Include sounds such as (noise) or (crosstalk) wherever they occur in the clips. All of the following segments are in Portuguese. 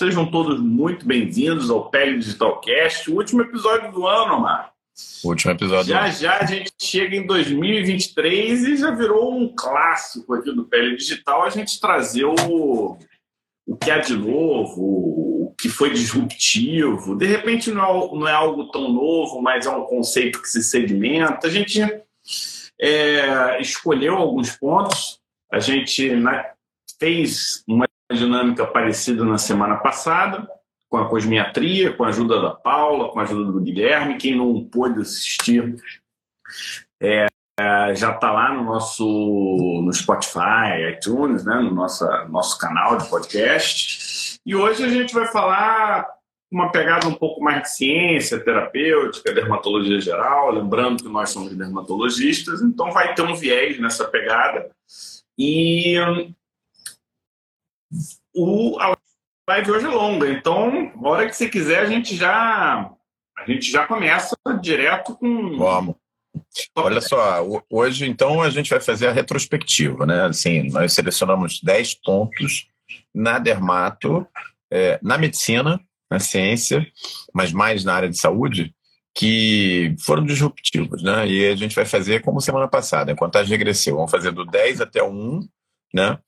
Sejam todos muito bem-vindos ao Pele Digitalcast, o último episódio do ano, Omar. Último episódio. Já já a gente chega em 2023 e já virou um clássico aqui do Pele Digital a gente trazer o, o que há de novo, o que foi disruptivo. De repente não é, não é algo tão novo, mas é um conceito que se segmenta. A gente é, escolheu alguns pontos, a gente né, fez uma dinâmica parecida na semana passada, com a cosmiatria, com a ajuda da Paula, com a ajuda do Guilherme. Quem não pôde assistir é, já está lá no nosso no Spotify, iTunes, né, no nosso, nosso canal de podcast. E hoje a gente vai falar uma pegada um pouco mais de ciência, terapêutica, dermatologia geral, lembrando que nós somos dermatologistas, então vai ter um viés nessa pegada. E o, a live hoje é longa, então, a hora que você quiser, a gente já a gente já começa direto com. Vamos. Olha só, hoje então a gente vai fazer a retrospectiva, né? Assim, nós selecionamos 10 pontos na dermato, é, na medicina, na ciência, mas mais na área de saúde, que foram disruptivos, né? E a gente vai fazer como semana passada, em contagem regressiva. Vamos fazer do 10 até o 1, né?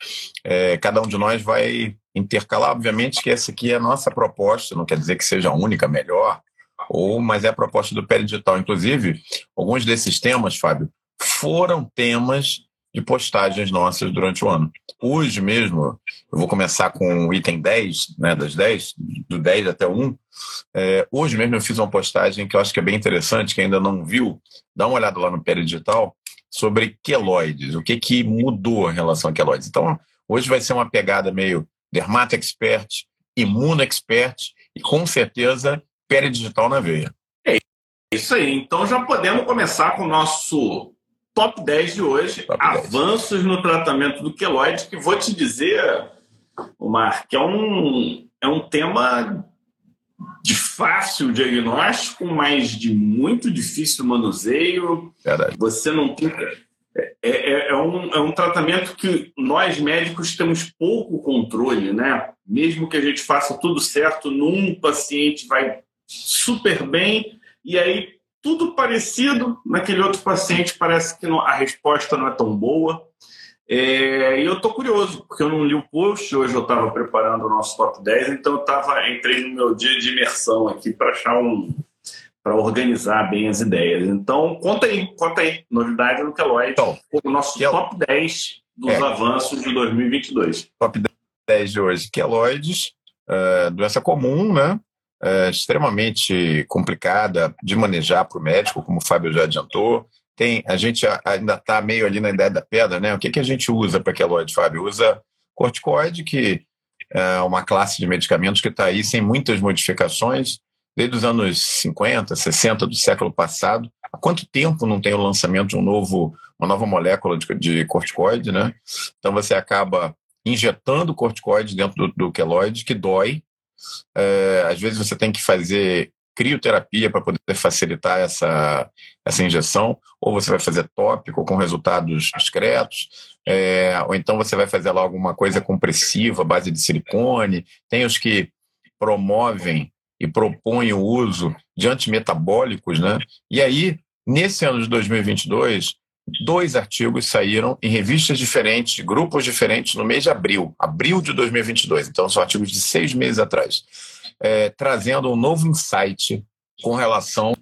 É, cada um de nós vai intercalar, obviamente que essa aqui é a nossa proposta, não quer dizer que seja a única, melhor, ou mas é a proposta do Pé Digital. Inclusive, alguns desses temas, Fábio, foram temas de postagens nossas durante o ano. Hoje mesmo, eu vou começar com o item 10, né, das 10, do 10 até o 1. É, hoje mesmo eu fiz uma postagem que eu acho que é bem interessante, que ainda não viu, dá uma olhada lá no Pé Digital, sobre queloides, o que, que mudou em relação a queloides. Então, hoje vai ser uma pegada meio dermato expert, imuno expert e com certeza digital na veia. É isso aí. Então já podemos começar com o nosso top 10 de hoje, top avanços 10. no tratamento do queloide, que vou te dizer, Omar, que é um, é um tema de fácil diagnóstico, mas de muito difícil manuseio. Verdade. Você não tem. É, é, é, um, é um tratamento que nós médicos temos pouco controle, né? Mesmo que a gente faça tudo certo, num paciente vai super bem, e aí tudo parecido, naquele outro paciente parece que não, a resposta não é tão boa. É, e eu estou curioso, porque eu não li o post, hoje eu estava preparando o nosso top 10, então eu tava, entrei no meu dia de imersão aqui para achar um. para organizar bem as ideias. Então, conta aí, conta aí, novidade no Keloid, então, o nosso que top 10 dos é, avanços de 2022. Top 10 de hoje, Keloides, uh, doença comum, né? Uh, extremamente complicada de manejar para o médico, como o Fábio já adiantou tem, a gente ainda está meio ali na ideia da pedra, né? O que, que a gente usa para queloide, Fábio? Usa corticoide, que é uma classe de medicamentos que está aí sem muitas modificações, desde os anos 50, 60 do século passado. Há quanto tempo não tem o lançamento de um novo, uma nova molécula de, de corticoide, né? Então você acaba injetando corticoide dentro do, do queloide, que dói. É, às vezes você tem que fazer crioterapia para poder facilitar essa, essa injeção, ou você vai fazer tópico com resultados discretos, é, ou então você vai fazer lá alguma coisa compressiva, base de silicone. Tem os que promovem e propõem o uso de antimetabólicos, né? E aí, nesse ano de 2022, dois artigos saíram em revistas diferentes, grupos diferentes, no mês de abril, abril de 2022. Então, são artigos de seis meses atrás é, trazendo um novo insight com relação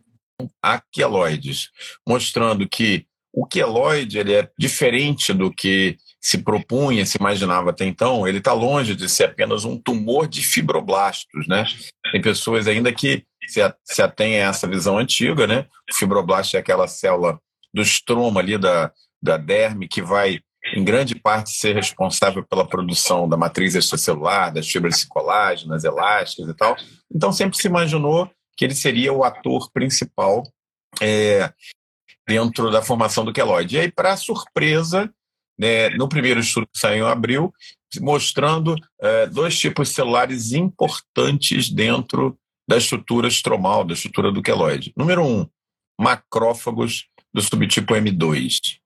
a queloides, mostrando que o queloide ele é diferente do que se propunha, se imaginava até então, ele está longe de ser apenas um tumor de fibroblastos, né? Tem pessoas ainda que se, atêm a essa visão antiga, né? O fibroblasto é aquela célula do estroma ali da, da derme que vai em grande parte, ser responsável pela produção da matriz extracelular, das fibras colágenas, elásticas e tal. Então, sempre se imaginou que ele seria o ator principal é, dentro da formação do queloide. E aí, para surpresa, né, no primeiro estudo que saiu em abril, mostrando é, dois tipos celulares importantes dentro da estrutura estromal, da estrutura do queloide. Número um, macrófagos do subtipo M2.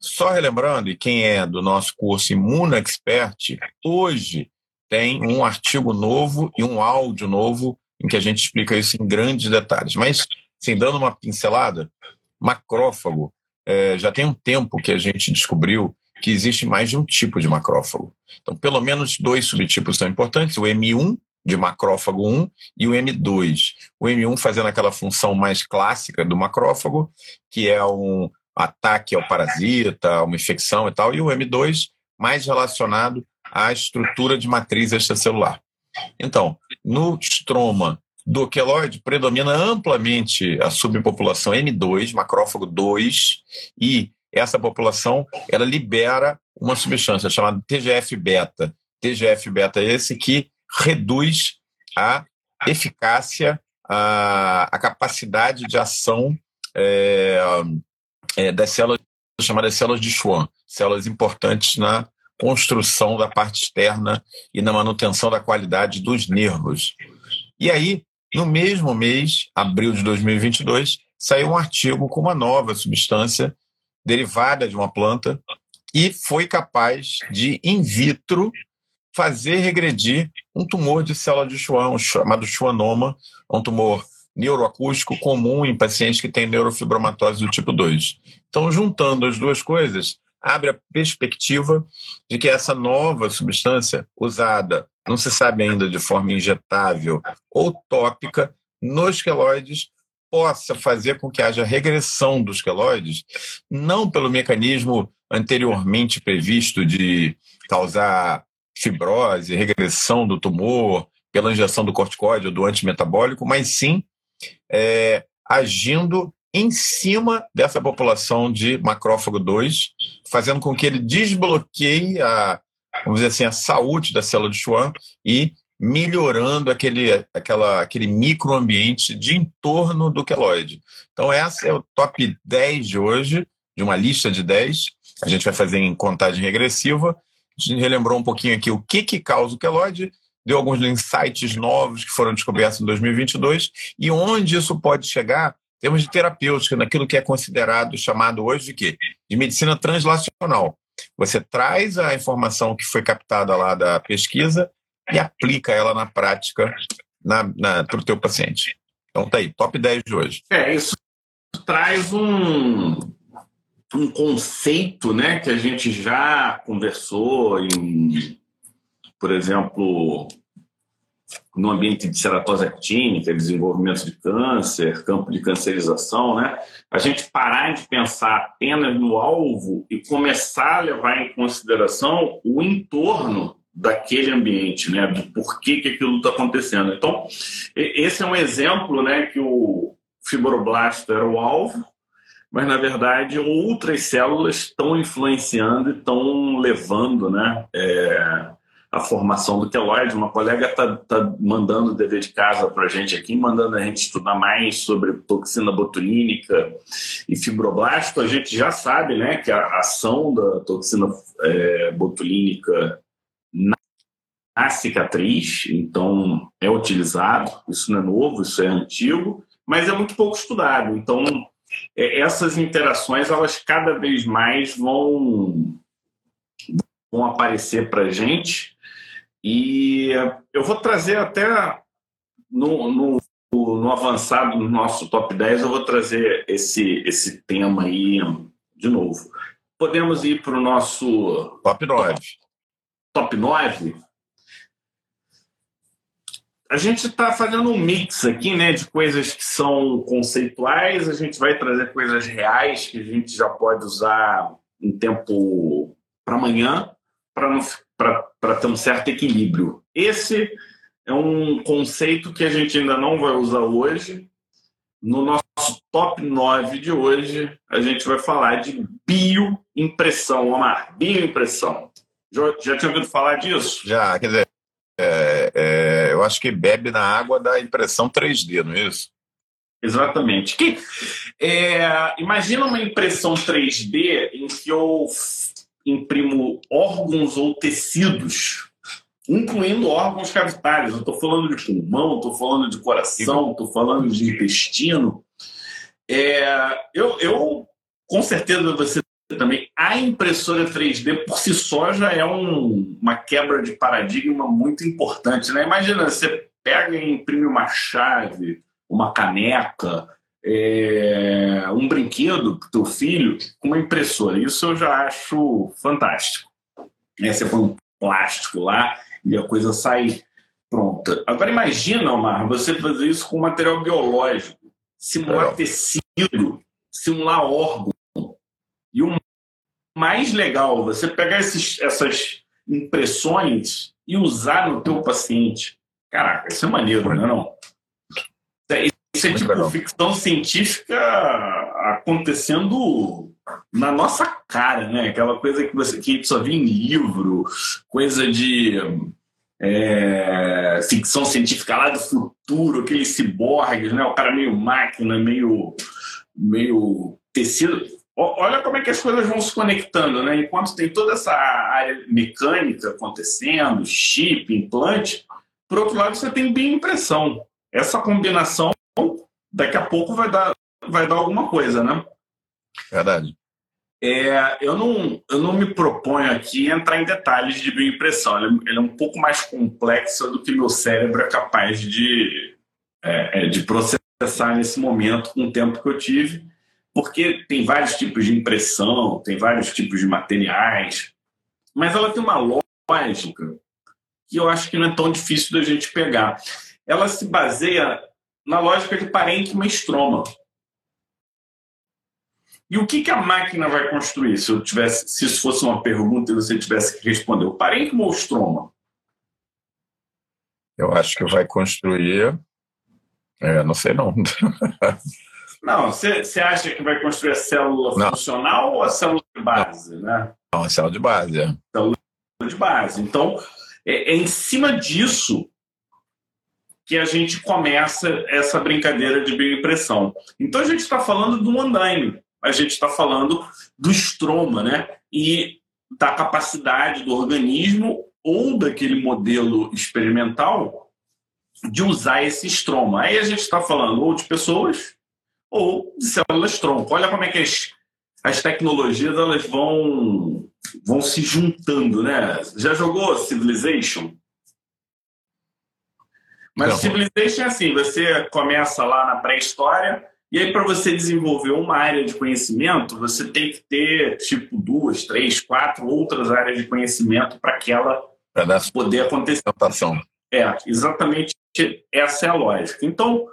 Só relembrando, e quem é do nosso curso Imuno Expert, hoje tem um artigo novo e um áudio novo em que a gente explica isso em grandes detalhes. Mas, assim, dando uma pincelada, macrófago, é, já tem um tempo que a gente descobriu que existe mais de um tipo de macrófago. Então, pelo menos dois subtipos são importantes: o M1, de macrófago 1, e o M2. O M1 fazendo aquela função mais clássica do macrófago, que é um ataque ao parasita, uma infecção e tal, e o M2 mais relacionado à estrutura de matriz extracelular. Então, no estroma do queloide predomina amplamente a subpopulação M2, macrófago 2, e essa população ela libera uma substância chamada TGF-beta. TGF-beta é esse que reduz a eficácia, a, a capacidade de ação é, é, das células chamadas células de Schwann, células importantes na construção da parte externa e na manutenção da qualidade dos nervos. E aí, no mesmo mês, abril de 2022, saiu um artigo com uma nova substância derivada de uma planta e foi capaz de, in vitro, fazer regredir um tumor de célula de Schwann, chamado schwannoma, um tumor neuroacústico comum em pacientes que têm neurofibromatose do tipo 2. Então, juntando as duas coisas, abre a perspectiva de que essa nova substância usada, não se sabe ainda de forma injetável ou tópica, nos queloides, possa fazer com que haja regressão dos queloides, não pelo mecanismo anteriormente previsto de causar fibrose, regressão do tumor, pela injeção do corticóide ou do antimetabólico, mas sim é, agindo em cima dessa população de macrófago 2, fazendo com que ele desbloqueie a, vamos dizer assim, a saúde da célula de Schwann e melhorando aquele, aquela, aquele microambiente de entorno do queloide. Então, essa é o top 10 de hoje, de uma lista de 10. A gente vai fazer em contagem regressiva. A gente relembrou um pouquinho aqui o que, que causa o queloide, deu alguns insights novos que foram descobertos em 2022 e onde isso pode chegar termos de terapêutica, naquilo que é considerado, chamado hoje de quê? De medicina translacional. Você traz a informação que foi captada lá da pesquisa e aplica ela na prática para o teu paciente. Então tá aí, top 10 de hoje. É, isso traz um, um conceito né, que a gente já conversou em, por exemplo, no ambiente de ceratose actínica, desenvolvimento de câncer, campo de cancerização, né? A gente parar de pensar apenas no alvo e começar a levar em consideração o entorno daquele ambiente, né? Do porquê que aquilo está acontecendo. Então, esse é um exemplo, né? Que o fibroblasto era o alvo, mas na verdade outras células estão influenciando e estão levando, né? É a formação do queloide. Uma colega está tá mandando dever de casa para a gente aqui, mandando a gente estudar mais sobre toxina botulínica e fibroblasto. A gente já sabe né, que a ação da toxina é, botulínica na, na cicatriz, então é utilizado. Isso não é novo, isso é antigo, mas é muito pouco estudado. Então, é, essas interações, elas cada vez mais vão vão aparecer para a gente e eu vou trazer até no, no, no avançado do nosso top 10, eu vou trazer esse, esse tema aí de novo. Podemos ir para o nosso. Top 9. Top, top 9. A gente está fazendo um mix aqui, né, de coisas que são conceituais, a gente vai trazer coisas reais que a gente já pode usar em tempo para amanhã, para não para ter um certo equilíbrio. Esse é um conceito que a gente ainda não vai usar hoje. No nosso top 9 de hoje, a gente vai falar de bioimpressão, Omar. Bioimpressão. Já, já tinha ouvido falar disso? Já, quer dizer, é, é, eu acho que bebe na água da impressão 3D, não é isso? Exatamente. Que, é, imagina uma impressão 3D em que eu imprimo órgãos ou tecidos, incluindo órgãos cavitários. Eu estou falando de pulmão, estou falando de coração, estou falando de intestino. É, eu, eu, com certeza, você também, a impressora 3D por si só já é um, uma quebra de paradigma muito importante. Né? Imagina, você pega e imprime uma chave, uma caneca, é, um brinquedo para o teu filho com uma impressora. Isso eu já acho fantástico. É, você põe um plástico lá e a coisa sai pronta. Agora imagina, Omar, você fazer isso com material biológico, simular tecido, simular órgão. E o mais legal, você pegar esses, essas impressões e usar no teu paciente. Caraca, isso é maneiro, não é não? Isso é tipo legal. ficção científica acontecendo na nossa cara, né? Aquela coisa que você que só vê em livro, coisa de é, ficção científica lá do futuro, aqueles ciborgues, né? O cara meio máquina, meio, meio tecido. Olha como é que as coisas vão se conectando, né? Enquanto tem toda essa área mecânica acontecendo, chip, implante, por outro lado você tem bem impressão. Essa combinação daqui a pouco vai dar, vai dar alguma coisa, né? Verdade. É, eu, não, eu não me proponho aqui entrar em detalhes de bioimpressão. Ela, ela é um pouco mais complexa do que meu cérebro é capaz de, é, é, de processar nesse momento com o tempo que eu tive, porque tem vários tipos de impressão, tem vários tipos de materiais, mas ela tem uma lógica que eu acho que não é tão difícil da gente pegar. Ela se baseia na lógica de parênquima e estroma. E o que, que a máquina vai construir? Se eu tivesse, se isso fosse uma pergunta e você tivesse que responder, o parênquima ou o estroma? Eu acho que vai construir. É, não sei não. (laughs) não, você acha que vai construir a célula não. funcional ou a célula de base, não. né? Não, a célula de base. É. Célula de base. Então, é, é em cima disso que a gente começa essa brincadeira de bioimpressão. Então a gente está falando um andaime a gente está falando do estroma, né? E da capacidade do organismo ou daquele modelo experimental de usar esse estroma. Aí a gente está falando ou de pessoas ou de células tronco. Olha como é que as, as tecnologias elas vão, vão se juntando, né? Já jogou Civilization? Mas Não. Civilization é assim, você começa lá na pré-história, e aí, para você desenvolver uma área de conhecimento, você tem que ter, tipo, duas, três, quatro outras áreas de conhecimento para aquela poder acontecer. É, exatamente essa é a lógica. Então,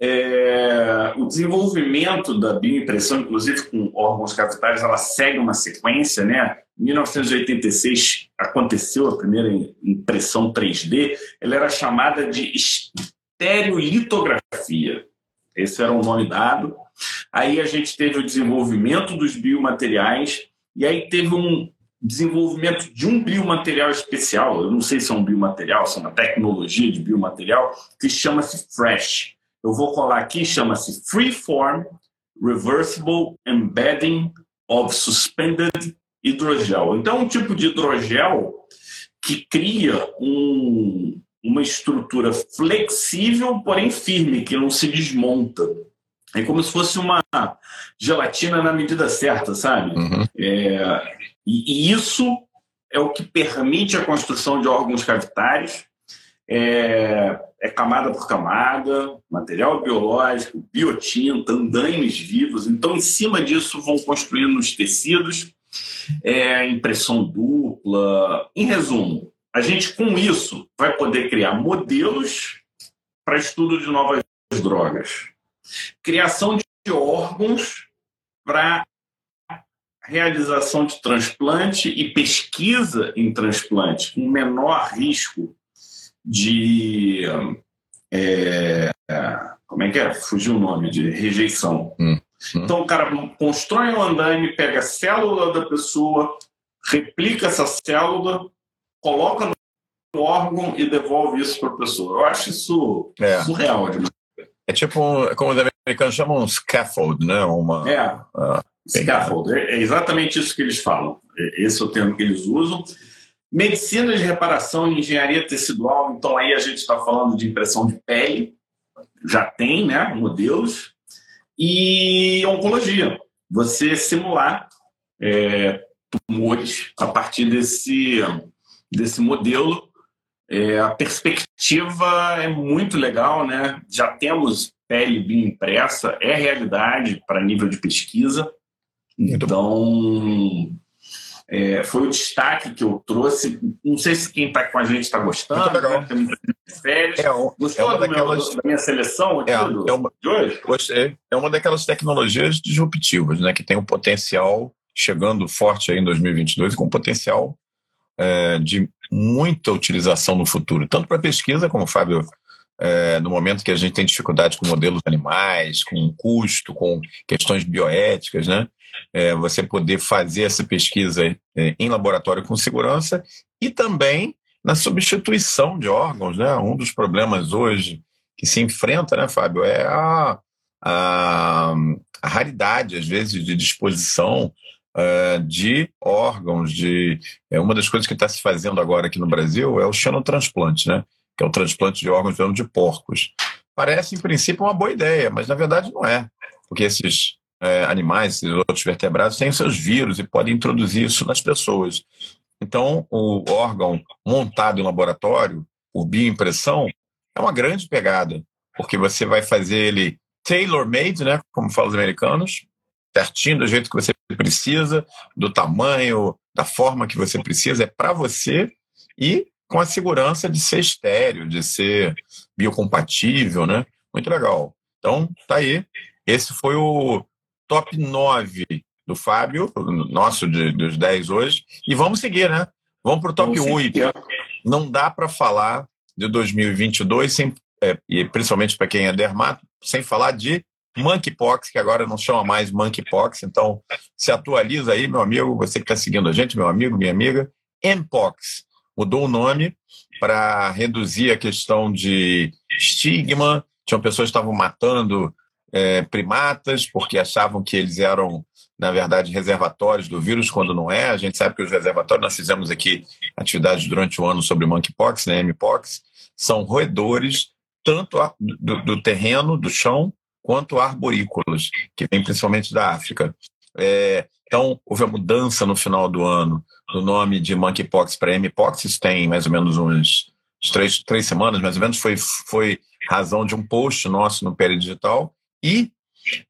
é, o desenvolvimento da bioimpressão, inclusive com órgãos capitais, ela segue uma sequência, né? Em 1986 aconteceu a primeira impressão 3D, ela era chamada de estereolitografia. Esse era o nome dado. Aí a gente teve o desenvolvimento dos biomateriais, e aí teve um desenvolvimento de um biomaterial especial, eu não sei se é um biomaterial, se é uma tecnologia de biomaterial, que chama-se FRESH. Eu vou colar aqui, chama-se Freeform Reversible Embedding of Suspended Hydrogel. Então, é um tipo de hidrogel que cria um, uma estrutura flexível, porém firme, que não se desmonta. É como se fosse uma gelatina na medida certa, sabe? Uhum. É, e, e, isso é o que permite a construção de órgãos cavitários. É, é camada por camada, material biológico, biotinta, andaimes vivos. Então, em cima disso, vão construindo os tecidos, é, impressão dupla. Em resumo, a gente, com isso, vai poder criar modelos para estudo de novas drogas, criação de órgãos para realização de transplante e pesquisa em transplante com menor risco de. É, como é que é? Fugiu o nome, de rejeição. Hum, hum. Então, o cara constrói um andaime, pega a célula da pessoa, replica essa célula coloca no órgão e devolve isso para a pessoa. Eu acho isso é. surreal. Demais. É tipo, como os americanos chamam, um scaffold, né? Uma, é, uh, scaffold. É, é exatamente isso que eles falam. É, esse é o termo que eles usam. Medicina de reparação e engenharia tecidual, então aí a gente está falando de impressão de pele, já tem né, modelos, e oncologia. Você simular é, tumores a partir desse, desse modelo. É, a perspectiva é muito legal, né? Já temos pele bioimpressa, é realidade para nível de pesquisa. Então, é, foi o destaque que eu trouxe. Não sei se quem está com a gente está gostando. Né? Férias. É, um, Gostou é uma daquelas... da minha seleção aqui é, do, é uma, de hoje? Gostei. É uma daquelas tecnologias disruptivas, né? Que tem um potencial chegando forte aí em 2022 com potencial é, de muita utilização no futuro, tanto para pesquisa, como o Fábio, é, no momento que a gente tem dificuldade com modelos animais, com custo, com questões bioéticas, né? É, você poder fazer essa pesquisa é, em laboratório com segurança e também na substituição de órgãos, né? Um dos problemas hoje que se enfrenta, né, Fábio, é a, a, a raridade, às vezes, de disposição uh, de órgãos, de é, uma das coisas que está se fazendo agora aqui no Brasil é o xenotransplante, né? Que é o transplante de órgãos de porcos. Parece, em princípio, uma boa ideia, mas na verdade não é, porque esses é, animais, esses outros vertebrados, têm seus vírus e podem introduzir isso nas pessoas. Então, o órgão montado em laboratório, por bioimpressão, é uma grande pegada, porque você vai fazer ele tailor-made, né, como falam os americanos, certinho do jeito que você precisa, do tamanho, da forma que você precisa, é para você e com a segurança de ser estéreo, de ser biocompatível, né? Muito legal. Então, tá aí. Esse foi o top 9 do Fábio, nosso de, dos 10 hoje. E vamos seguir, né? Vamos para o top vamos 8. Seguir. Não dá para falar de 2022, sem, é, e principalmente para quem é dermato, sem falar de monkeypox, que agora não chama mais monkeypox, então se atualiza aí, meu amigo, você que está seguindo a gente, meu amigo, minha amiga, mpox. Mudou o nome para reduzir a questão de estigma. Tinham pessoas que estavam matando é, primatas porque achavam que eles eram, na verdade, reservatórios do vírus, quando não é. A gente sabe que os reservatórios, nós fizemos aqui atividades durante o ano sobre monkeypox, né, mpox, são roedores tanto do, do terreno, do chão, quanto arborícolas, que vem principalmente da África. É, então, houve a mudança no final do ano do nome de monkeypox para mpox, isso tem mais ou menos uns três, três semanas, mais ou menos, foi, foi razão de um post nosso no Pele Digital. E,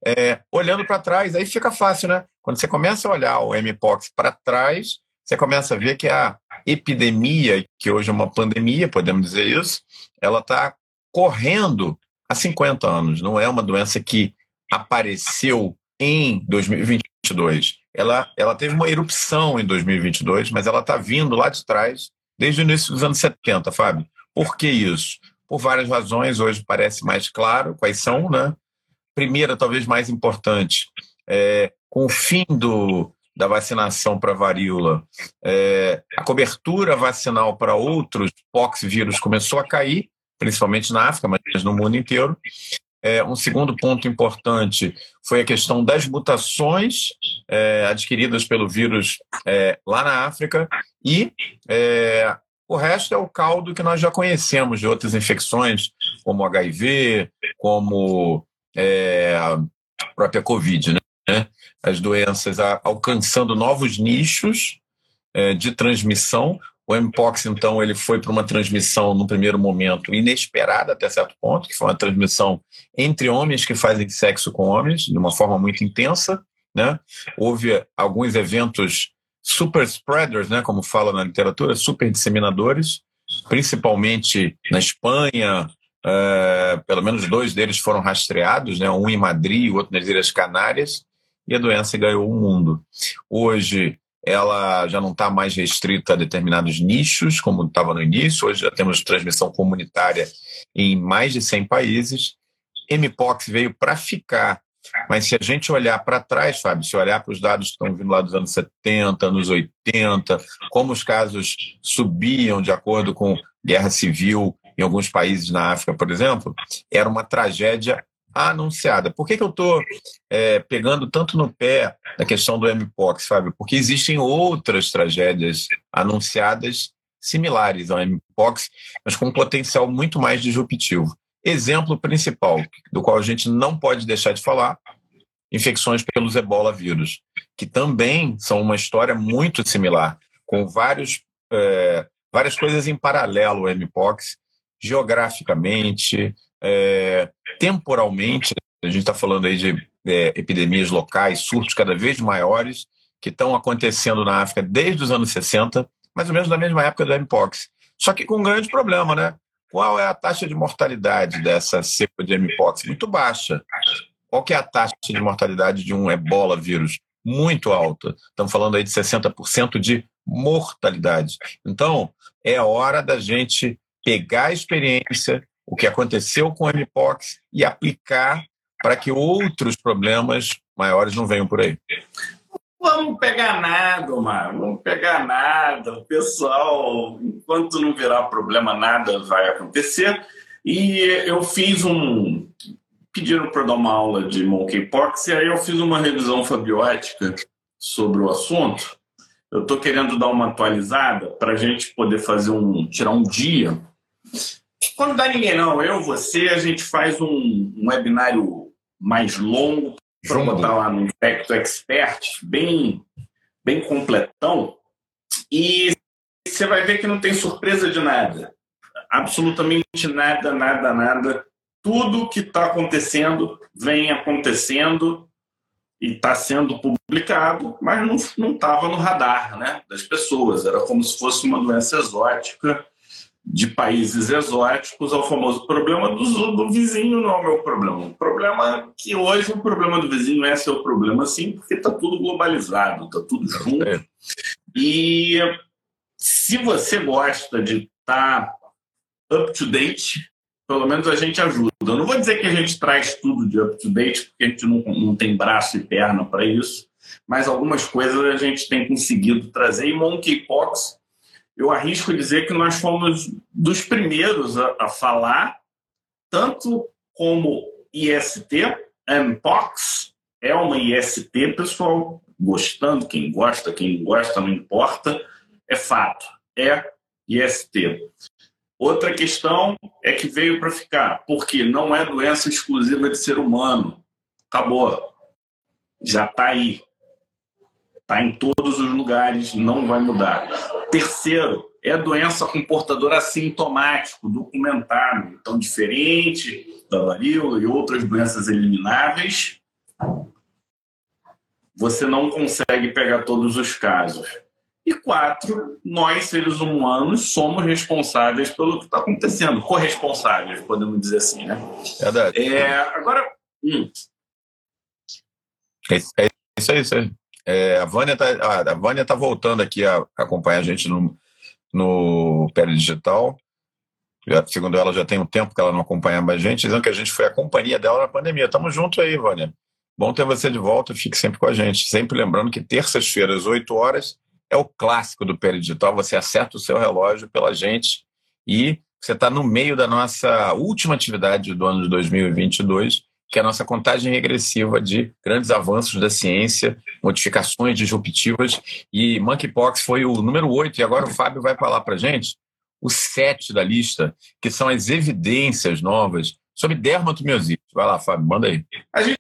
é, olhando para trás, aí fica fácil, né? Quando você começa a olhar o mpox para trás, você começa a ver que a epidemia, que hoje é uma pandemia, podemos dizer isso, ela está correndo há 50 anos. Não é uma doença que apareceu em 2022. Ela, ela teve uma erupção em 2022, mas ela está vindo lá de trás desde o início dos anos 70, Fábio. Por que isso? Por várias razões, hoje parece mais claro quais são, né? Primeira, talvez mais importante, é, com o fim do, da vacinação para varíola, é, a cobertura vacinal para outros pox vírus começou a cair, principalmente na África, mas no mundo inteiro. É, um segundo ponto importante foi a questão das mutações é, adquiridas pelo vírus é, lá na África e é, o resto é o caldo que nós já conhecemos de outras infecções, como HIV, como é, a própria Covid, né? As doenças alcançando novos nichos é, de transmissão, o Mpox, então, ele foi para uma transmissão, no primeiro momento, inesperada até certo ponto, que foi uma transmissão entre homens que fazem sexo com homens, de uma forma muito intensa. Né? Houve alguns eventos super spreaders, né, como fala na literatura, super disseminadores, principalmente na Espanha, uh, pelo menos dois deles foram rastreados, né, um em Madrid o outro nas Ilhas Canárias, e a doença ganhou o mundo. Hoje, ela já não está mais restrita a determinados nichos, como estava no início. Hoje já temos transmissão comunitária em mais de 100 países. Mpox veio para ficar. Mas se a gente olhar para trás, Fábio, se olhar para os dados que estão vindo lá dos anos 70, anos 80, como os casos subiam de acordo com guerra civil em alguns países na África, por exemplo, era uma tragédia anunciada. Por que, que eu estou é, pegando tanto no pé da questão do Mpox, Fábio? Porque existem outras tragédias anunciadas similares ao Mpox, mas com um potencial muito mais disruptivo. Exemplo principal, do qual a gente não pode deixar de falar, infecções pelos ebola vírus. que também são uma história muito similar, com vários, é, várias coisas em paralelo ao MPOX, geograficamente, é, temporalmente. A gente está falando aí de é, epidemias locais, surtos cada vez maiores, que estão acontecendo na África desde os anos 60, mais ou menos na mesma época do MPOX. Só que com um grande problema, né? Qual é a taxa de mortalidade dessa cepa de MPOX? Muito baixa. Qual que é a taxa de mortalidade de um ebola vírus? Muito alta. Estamos falando aí de 60% de mortalidade. Então, é hora da gente pegar a experiência, o que aconteceu com o MPOX e aplicar para que outros problemas maiores não venham por aí. Vamos pegar nada, Omar. Vamos pegar nada. O pessoal, enquanto não virar problema, nada vai acontecer. E eu fiz um. Pediram para dar uma aula de monkeypox, e aí eu fiz uma revisão fabiótica sobre o assunto. Eu estou querendo dar uma atualizada para a gente poder fazer um. tirar um dia. Quando dá ninguém, não, eu, você, a gente faz um, um webinário mais longo para botar lá no Infecto Expert, bem, bem completão, e você vai ver que não tem surpresa de nada. Absolutamente nada, nada, nada. Tudo que está acontecendo vem acontecendo e está sendo publicado, mas não estava no radar né, das pessoas. Era como se fosse uma doença exótica de países exóticos ao famoso problema do, do, vizinho não é o meu problema. O problema é que hoje o problema do vizinho é seu problema, sim, porque está tudo globalizado, está tudo junto. É. E se você gosta de estar tá up to date, pelo menos a gente ajuda. Eu não vou dizer que a gente traz tudo de up to date, porque a gente não, não tem braço e perna para isso, mas algumas coisas a gente tem conseguido trazer. E Monkeypox eu arrisco dizer que nós fomos dos primeiros a, a falar, tanto como IST, MPOX, é uma IST, pessoal gostando, quem gosta, quem gosta, não importa, é fato, é IST. Outra questão é que veio para ficar, porque não é doença exclusiva de ser humano. Acabou. Já está aí. Está em todos os lugares, não vai mudar. Terceiro, é doença com portador assintomático, documentado. Então, diferente da varíola e outras doenças elimináveis, você não consegue pegar todos os casos. E quatro, nós, seres humanos, somos responsáveis pelo que está acontecendo, corresponsáveis, podemos dizer assim, né? Verdade. É, agora. Hum. É, é isso aí, isso aí. É, a Vânia está a Vânia tá voltando aqui a, acompanhar a gente no, no Pele Digital. Já, segundo ela, já tem um tempo que ela não acompanha mais a gente, dizendo que a gente foi a companhia dela na pandemia. Tamo junto aí, Vânia. Bom ter você de volta, fique sempre com a gente. Sempre lembrando que terças-feiras, 8 horas, é o clássico do Pele Digital. Você acerta o seu relógio pela gente e você está no meio da nossa última atividade do ano de 2022, que é a nossa contagem regressiva de grandes avanços da ciência, modificações disruptivas, e Monkeypox foi o número 8, e agora o Fábio vai falar para gente o 7 da lista, que são as evidências novas sobre dermatomiosite. Vai lá, Fábio, manda aí. A gente,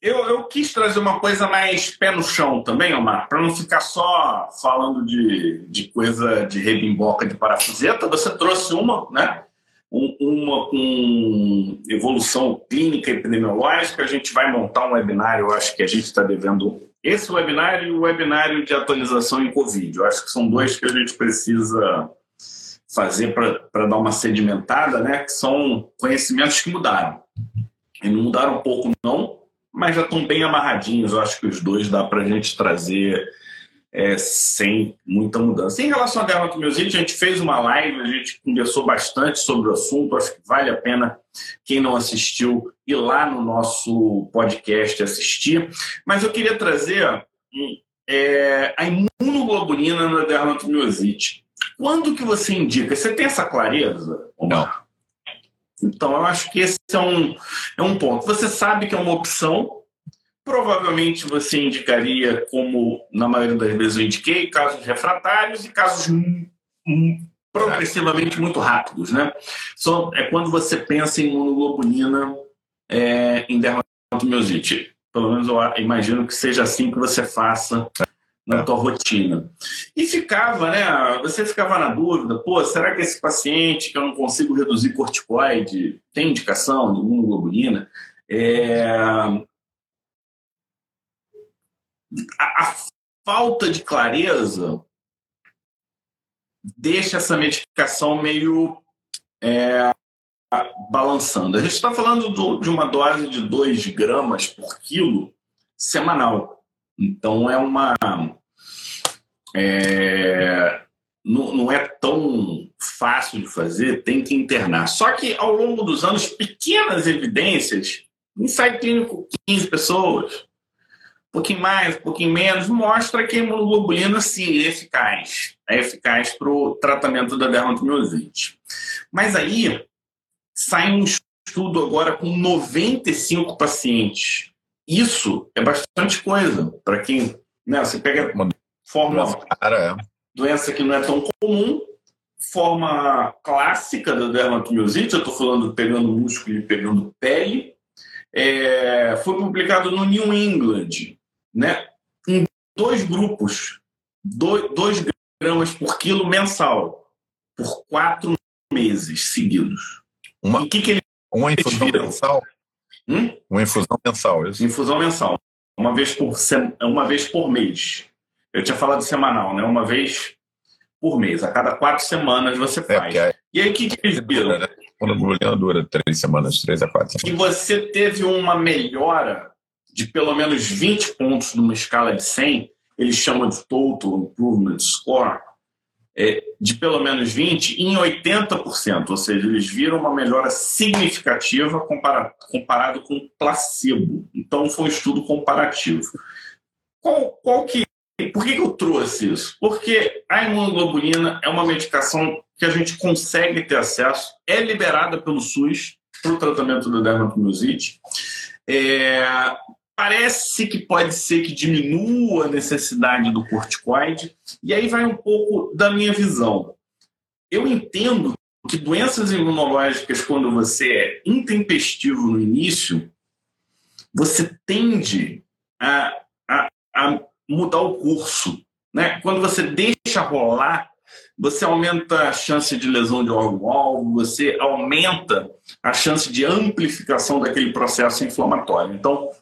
eu, eu quis trazer uma coisa mais pé no chão também, Omar, para não ficar só falando de, de coisa de rebimboca de parafuseta. Você trouxe uma, né? uma com evolução clínica epidemiológica. A gente vai montar um webinário, eu acho que a gente está devendo esse webinário e o webinário de atualização em Covid. Eu acho que são dois que a gente precisa fazer para dar uma sedimentada, né? Que são conhecimentos que mudaram. E não mudaram um pouco, não, mas já estão bem amarradinhos. Eu acho que os dois dá para a gente trazer é, sem muita mudança. Em relação à dermatomiosite, a gente fez uma live, a gente conversou bastante sobre o assunto, acho que vale a pena quem não assistiu ir lá no nosso podcast assistir. Mas eu queria trazer é, a imunoglobulina na dermatomiosite. Quando que você indica? Você tem essa clareza? Não. Então, eu acho que esse é um, é um ponto. Você sabe que é uma opção, Provavelmente você indicaria, como na maioria das vezes eu indiquei, casos refratários e casos progressivamente muito rápidos. Né? Só é quando você pensa em imunoglobulina é, em dermatomiosite. Pelo menos eu imagino que seja assim que você faça na tua rotina. E ficava, né? Você ficava na dúvida, pô, será que esse paciente que eu não consigo reduzir corticoide tem indicação de imunoglobulina? É... A, a falta de clareza deixa essa medicação meio é, balançando. A gente está falando do, de uma dose de 2 gramas por quilo semanal. Então é uma. É, não, não é tão fácil de fazer, tem que internar. Só que ao longo dos anos, pequenas evidências, ensaio clínico 15 pessoas, um pouquinho mais, um pouquinho menos, mostra que a imunoglobulina sim é eficaz. É eficaz para o tratamento da dermatomiosite. Mas aí sai um estudo agora com 95 pacientes. Isso é bastante coisa para quem. Né, você pega uma forma. Cara, é. Doença que não é tão comum, forma clássica da dermatomiosite, eu estou falando pegando músculo e pegando pele, é, foi publicado no New England, né, em dois grupos, 2 gramas por quilo mensal, por quatro meses seguidos. Uma, que que ele, uma infusão mensal? Hum? Uma infusão mensal, isso? Infusão mensal. Uma vez por, uma vez por mês. Eu tinha falado semanal, né? Uma vez por mês. A cada quatro semanas você é, faz. É, e aí, o que, que eles viram? Né? Quando a glulina dura três semanas, três a quatro semanas. E você teve uma melhora de pelo menos 20 pontos numa escala de 100, eles chamam de Total Improvement Score, é, de pelo menos 20 em 80%, ou seja, eles viram uma melhora significativa comparado, comparado com placebo. Então, foi um estudo comparativo. Qual, qual que, por que eu trouxe isso? Porque a imunoglobulina é uma medicação que a gente consegue ter acesso, é liberada pelo SUS para o tratamento da dermatomiosite. É, parece que pode ser que diminua a necessidade do corticoide, e aí vai um pouco da minha visão. Eu entendo que doenças imunológicas, quando você é intempestivo no início, você tende a, a, a mudar o curso. Né? Quando você deixa rolar, você aumenta a chance de lesão de órgão-alvo, você aumenta a chance de amplificação daquele processo inflamatório. Então,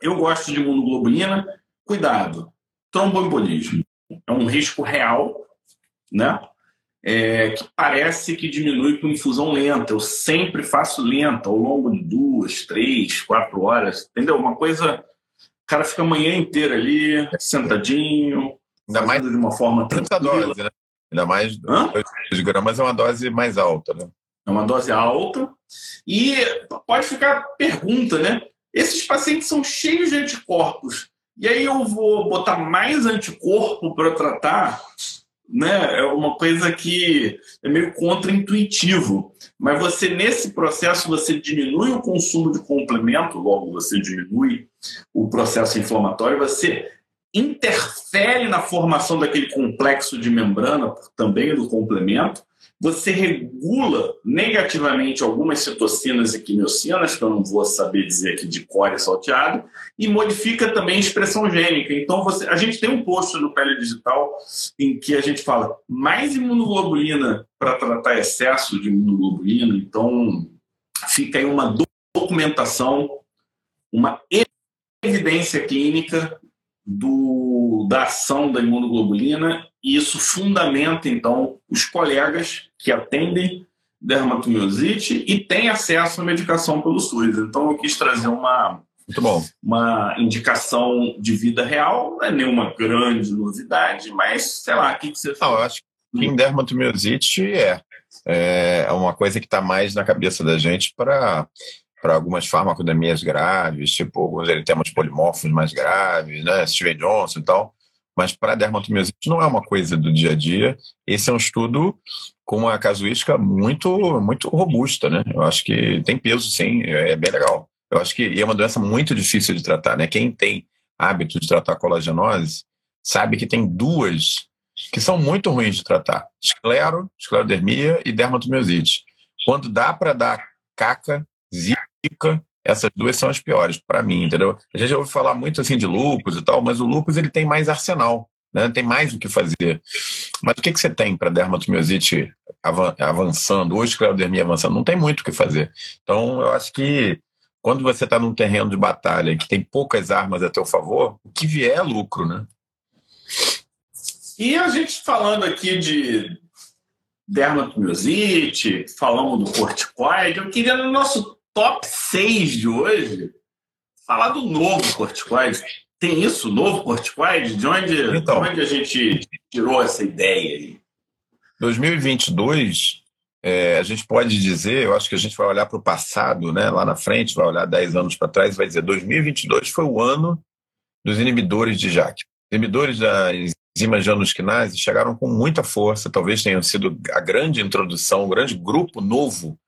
eu gosto de imunoglobulina. Cuidado, tromboembolismo é um risco real, né? É, que parece que diminui com infusão lenta. Eu sempre faço lenta, ao longo de duas, três, quatro horas, entendeu? Uma coisa, o cara fica a manhã inteira ali, sentadinho, ainda mais de uma forma tranquila. Dose, né? Ainda mais 2 gramas é uma dose mais alta, né? É uma dose alta. E pode ficar pergunta, né? Esses pacientes são cheios de anticorpos. E aí eu vou botar mais anticorpo para tratar, né? É uma coisa que é meio contraintuitivo. Mas você, nesse processo, você diminui o consumo de complemento, logo você diminui o processo inflamatório, você interfere na formação daquele complexo de membrana, também do complemento, você regula negativamente algumas citocinas e quimiocinas, que eu não vou saber dizer aqui de core salteado, e modifica também a expressão gênica. Então, você, a gente tem um post no Pele Digital em que a gente fala mais imunoglobulina para tratar excesso de imunoglobulina. Então, fica aí uma documentação, uma evidência clínica do, da ação da imunoglobulina e isso fundamenta, então, os colegas que atendem dermatomiosite e têm acesso à medicação pelo SUS. Então, eu quis trazer uma, Muito bom. uma indicação de vida real, não é nenhuma grande novidade, mas, sei lá, o que, que você fala? Não, eu acho que em dermatomiosite é. É uma coisa que está mais na cabeça da gente para para algumas farmacodemias graves, tipo alguns eritemas polimorfos mais graves, né, Steven Johnson e tal, mas para dermatomiosite não é uma coisa do dia a dia. Esse é um estudo com uma casuística muito muito robusta, né? Eu acho que tem peso, sim, é bem legal. Eu acho que é uma doença muito difícil de tratar, né? Quem tem hábito de tratar colagenose sabe que tem duas que são muito ruins de tratar: esclero, esclerodermia e dermatomiosite. Quando dá para dar caca, zika, essas duas são as piores para mim, entendeu? A gente ouve falar muito assim de lupus e tal, mas o lupus ele tem mais arsenal, né? Tem mais o que fazer. Mas o que, que você tem para dermatomiosite avançando, ou esclerodermia avançando? Não tem muito o que fazer. Então, eu acho que quando você está num terreno de batalha que tem poucas armas a teu favor, o que vier é lucro, né? E a gente falando aqui de dermatomiosite, falamos do corticoide, eu queria no nosso top 6 de hoje falar do novo corticoide. Tem isso, novo corticoide? De onde, então, de onde a gente tirou essa ideia aí? 2022, é, a gente pode dizer, eu acho que a gente vai olhar para o passado, né, lá na frente, vai olhar 10 anos para trás, vai dizer 2022 foi o ano dos inibidores de JAK. Inibidores da enzima janusquinase chegaram com muita força, talvez tenham sido a grande introdução, o grande grupo novo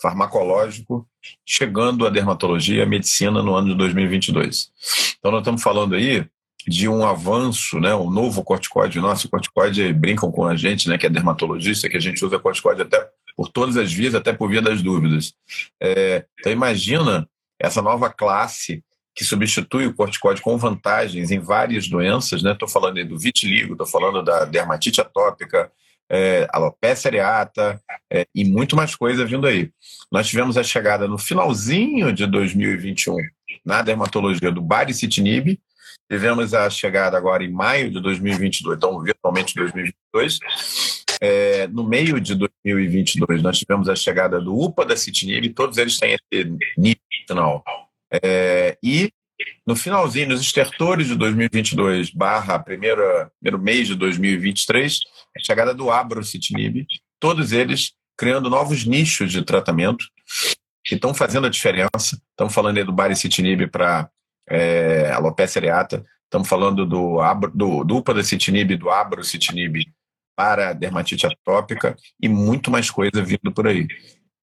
farmacológico chegando à dermatologia e à medicina no ano de 2022. Então, nós estamos falando aí de um avanço, né, um novo corticoide. Nossa, o corticoide brincam com a gente, né, que é dermatologista, que a gente usa corticoide até por todas as vias, até por via das dúvidas. É, então, imagina essa nova classe que substitui o corticoide com vantagens em várias doenças, né? Estou falando aí do vitiligo, estou falando da dermatite atópica, é, alopecia areata é, e muito mais coisa vindo aí. Nós tivemos a chegada no finalzinho de 2021 na dermatologia do baricitinib, tivemos a chegada agora em maio de 2022, então virtualmente 2022. É, no meio de 2022 nós tivemos a chegada do UPA da citinib, todos eles têm esse nível final. É, e no finalzinho, nos estertores de 2022 barra primeira, primeiro mês de 2023, a chegada do abrocitinib, todos eles criando novos nichos de tratamento que estão fazendo a diferença. Estamos falando aí do baricitinib para é, alopecia areata, estamos falando do, do, do upadacitinib do abrocitinib para dermatite atópica e muito mais coisa vindo por aí.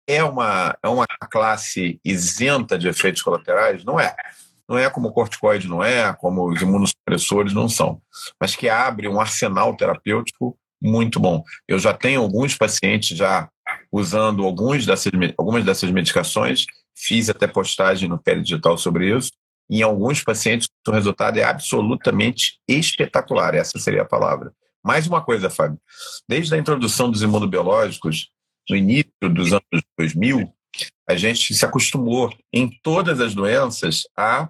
É uma, é uma classe isenta de efeitos colaterais? Não é não é como o corticoide não é, como os imunossupressores não são, mas que abre um arsenal terapêutico muito bom. Eu já tenho alguns pacientes já usando alguns dessas, algumas dessas medicações, fiz até postagem no Pele Digital sobre isso, em alguns pacientes o resultado é absolutamente espetacular, essa seria a palavra. Mais uma coisa, Fábio, desde a introdução dos imunobiológicos, no início dos anos 2000, a gente se acostumou em todas as doenças a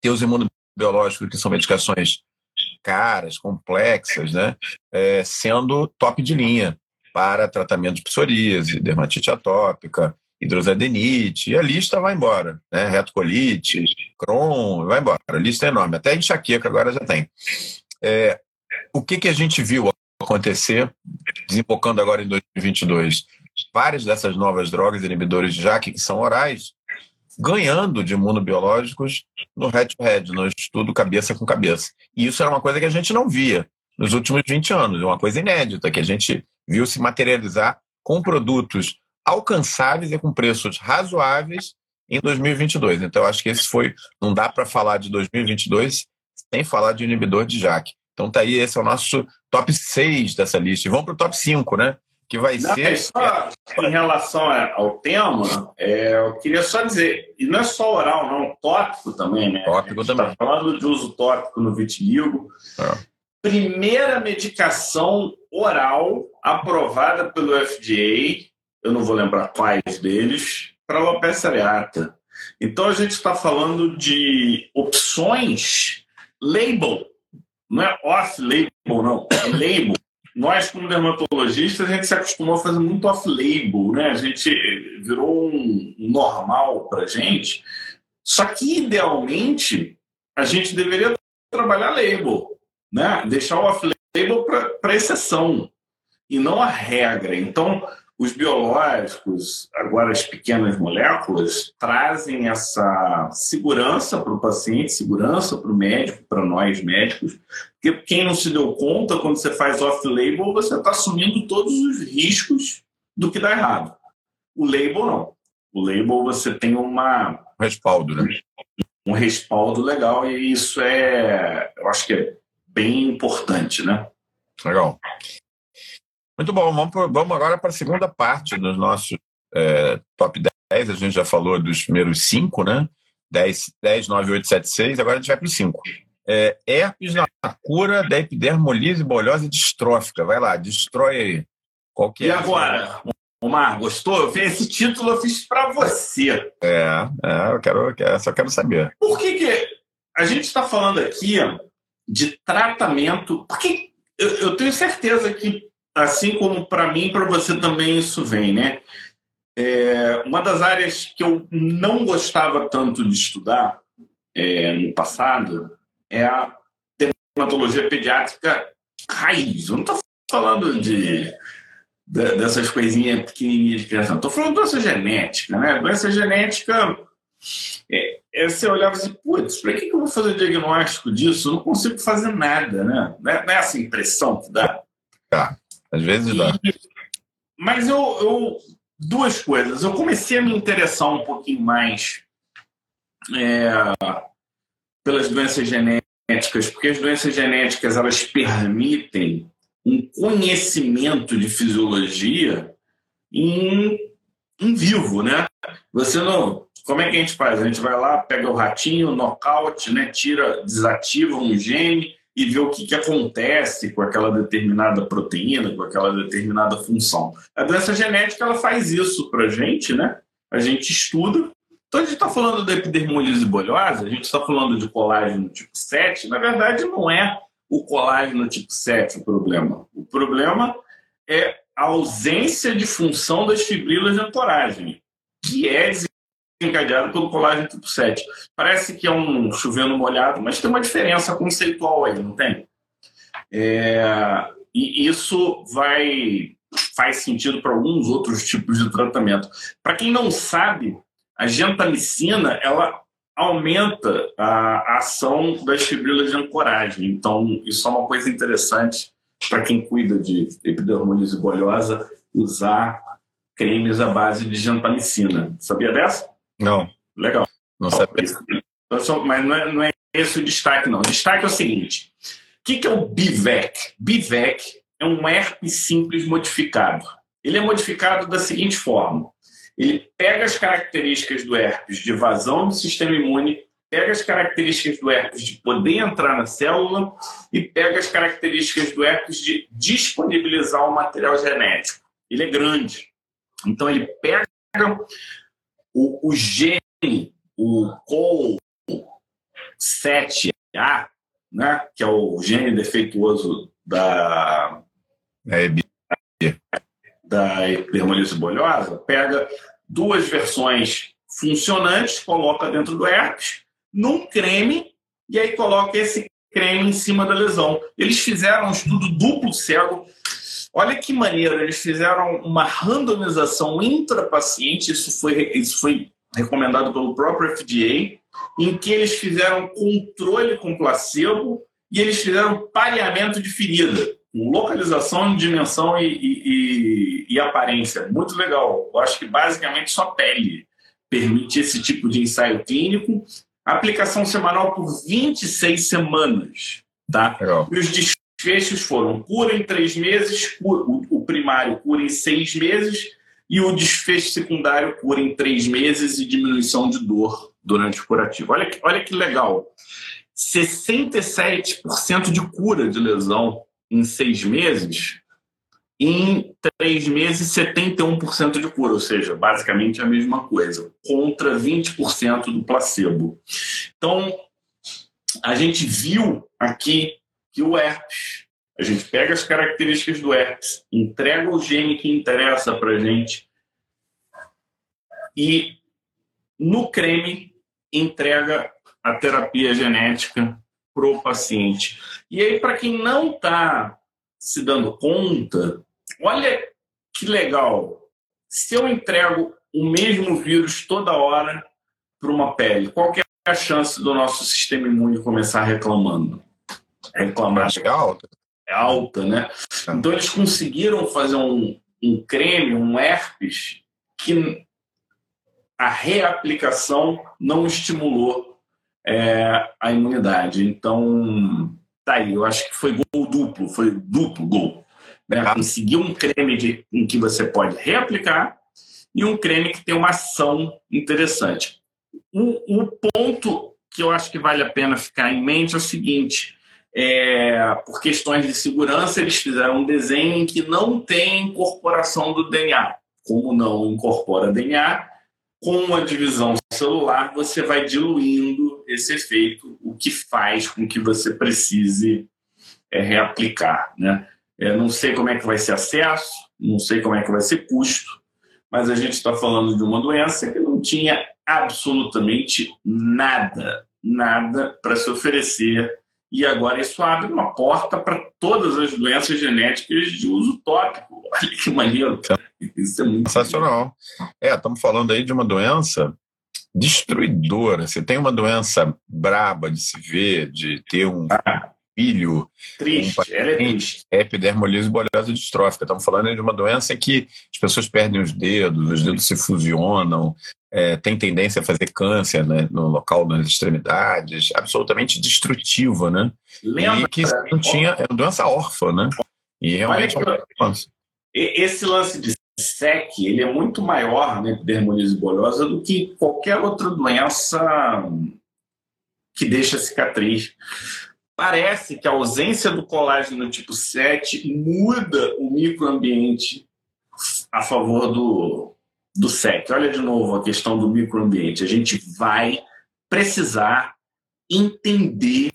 ter os imunobiológicos, que são medicações caras, complexas, né, é, sendo top de linha para tratamento de psoríase, dermatite atópica, hidrosadenite, e a lista vai embora, né, retocolite, Crohn, vai embora, a lista é enorme, até enxaqueca agora já tem. É, o que, que a gente viu acontecer, desembocando agora em 2022? Várias dessas novas drogas inibidores de JAK, que são orais, ganhando de imunobiológicos no head-to-head, no estudo cabeça com cabeça. E isso era uma coisa que a gente não via nos últimos 20 anos, é uma coisa inédita, que a gente viu se materializar com produtos alcançáveis e com preços razoáveis em 2022. Então, acho que esse foi. Não dá para falar de 2022 sem falar de inibidor de JAK. Então, tá aí, esse é o nosso top 6 dessa lista. E vamos para o top 5, né? que vai não, ser. Só, em relação ao tema, é, eu queria só dizer, e não é só oral, não, tópico também, né? Tópico também. Está falando de uso tópico no vitiligo. É. Primeira medicação oral aprovada pelo FDA, eu não vou lembrar quais deles, para alopecia areata. Então a gente está falando de opções label, não é off-label, não, é label nós, como dermatologistas, a gente se acostumou a fazer muito off-label, né? A gente virou um normal para gente. Só que, idealmente, a gente deveria trabalhar label, né? Deixar o off-label para exceção e não a regra. Então, os biológicos, agora as pequenas moléculas, trazem essa segurança para o paciente, segurança para o médico, para nós médicos, porque quem não se deu conta, quando você faz off-label, você está assumindo todos os riscos do que dá errado. O label não. O label você tem uma respaldo, né? Um respaldo legal e isso é, eu acho que é bem importante, né? Legal. Muito bom, vamos, vamos agora para a segunda parte dos nossos é, top a gente já falou dos primeiros cinco, né? 10, 10 9, 8, 7, 6, agora a gente vai para o 5. É, herpes na cura da epidermolise bolhosa distrófica. Vai lá, destrói aí. Qual que é? E agora? Omar, gostou? Esse título eu fiz para você. É, é eu quero, eu só quero saber. Por que, que a gente está falando aqui de tratamento? Porque eu, eu tenho certeza que, assim como para mim, para você também isso vem, né? É, uma das áreas que eu não gostava tanto de estudar é, no passado é a dermatologia pediátrica raiz. Eu não estou falando de, de, dessas coisinhas pequenininhas de criança, estou falando doença genética. Né? Doença genética é, é você olhava assim, putz, para que, que eu vou fazer diagnóstico disso? Eu não consigo fazer nada, né? Não é, não é essa impressão que dá? Tá, às vezes dá. Mas eu, eu duas coisas. Eu comecei a me interessar um pouquinho mais é, pelas doenças genéticas, porque as doenças genéticas elas permitem um conhecimento de fisiologia em, em vivo, né? Você não. Como é que a gente faz? A gente vai lá, pega o ratinho, nocaute, né? Tira, desativa um gene e ver o que, que acontece com aquela determinada proteína, com aquela determinada função. A doença genética ela faz isso para a gente, né? A gente estuda. Então a gente está falando da epidermolise bolhosa, a gente está falando de colágeno tipo 7. Na verdade, não é o colágeno tipo 7 o problema. O problema é a ausência de função das fibrilas de ancoragem, que é encadeado pelo colágeno tipo 7. Parece que é um chovendo molhado, mas tem uma diferença conceitual aí, não tem? É, e isso vai faz sentido para alguns outros tipos de tratamento. Para quem não sabe, a gentamicina ela aumenta a, ação das fibrilas de ancoragem. Então, isso é uma coisa interessante para quem cuida de epidermolise bolhosa usar cremes à base de gentamicina. Sabia dessa? Não. Legal. Não sabia. Mas não é, não é esse o destaque, não. O destaque é o seguinte: o que, que é o BIVEC? BIVEC é um herpes simples modificado. Ele é modificado da seguinte forma: ele pega as características do herpes de vazão do sistema imune, pega as características do herpes de poder entrar na célula e pega as características do herpes de disponibilizar o material genético. Ele é grande. Então, ele pega o, o gene, o COL7A, né, que é o gene defeituoso da, é, da epidermolise bolhosa, pega duas versões funcionantes, coloca dentro do herpes, num creme, e aí coloca esse creme em cima da lesão. Eles fizeram um estudo duplo cego. Olha que maneiro, eles fizeram uma randomização intrapaciente, isso foi, isso foi recomendado pelo próprio FDA, em que eles fizeram controle com placebo e eles fizeram pareamento de ferida, com localização, dimensão e, e, e, aparência. Muito legal. Eu acho que basicamente só pele permite esse tipo de ensaio clínico. Aplicação semanal por 26 semanas. Tá? E os desfechos foram cura em três meses, o primário cura em seis meses e o desfecho secundário cura em três meses e diminuição de dor durante o curativo. Olha que, olha que legal. 67% de cura de lesão em seis meses, em três meses, 71% de cura, ou seja, basicamente a mesma coisa, contra 20% do placebo. Então, a gente viu aqui que o herpes a gente pega as características do herpes, entrega o gene que interessa para gente e no creme entrega a terapia genética para o paciente. E aí, para quem não está se dando conta, olha que legal. Se eu entrego o mesmo vírus toda hora para uma pele, qual é a chance do nosso sistema imune começar reclamando? Reclamar. É alta é alta, né? Então eles conseguiram fazer um, um creme, um herpes, que a reaplicação não estimulou é, a imunidade. Então, tá aí, eu acho que foi gol duplo, foi duplo gol. Né? Conseguiu um creme de, em que você pode reaplicar e um creme que tem uma ação interessante. O, o ponto que eu acho que vale a pena ficar em mente é o seguinte: é, por questões de segurança, eles fizeram um desenho em que não tem incorporação do DNA. Como não incorpora DNA, com a divisão celular, você vai diluindo esse efeito, o que faz com que você precise é, reaplicar. Né? É, não sei como é que vai ser acesso, não sei como é que vai ser custo, mas a gente está falando de uma doença que não tinha absolutamente nada, nada para se oferecer. E agora isso abre uma porta para todas as doenças genéticas de uso tópico. (laughs) Olha que maneiro. Isso é muito sensacional. É, estamos falando aí de uma doença destruidora. Você tem uma doença braba de se ver, de ter um ah, filho. Triste, um ela é triste. Epidermolise bolhosa distrófica. Estamos falando de uma doença que as pessoas perdem os dedos, os dedos se fusionam, é, tem tendência a fazer câncer né, no local das extremidades, absolutamente destrutiva, né? Lembra, e que não tinha, é uma doença órfã, né? E realmente é Esse lance de SEC, ele é muito maior na né, epidermolise bolhosa do que qualquer outra doença que deixa cicatriz. Parece que a ausência do colágeno tipo 7 muda o microambiente a favor do, do SEC. Olha de novo a questão do microambiente. A gente vai precisar entender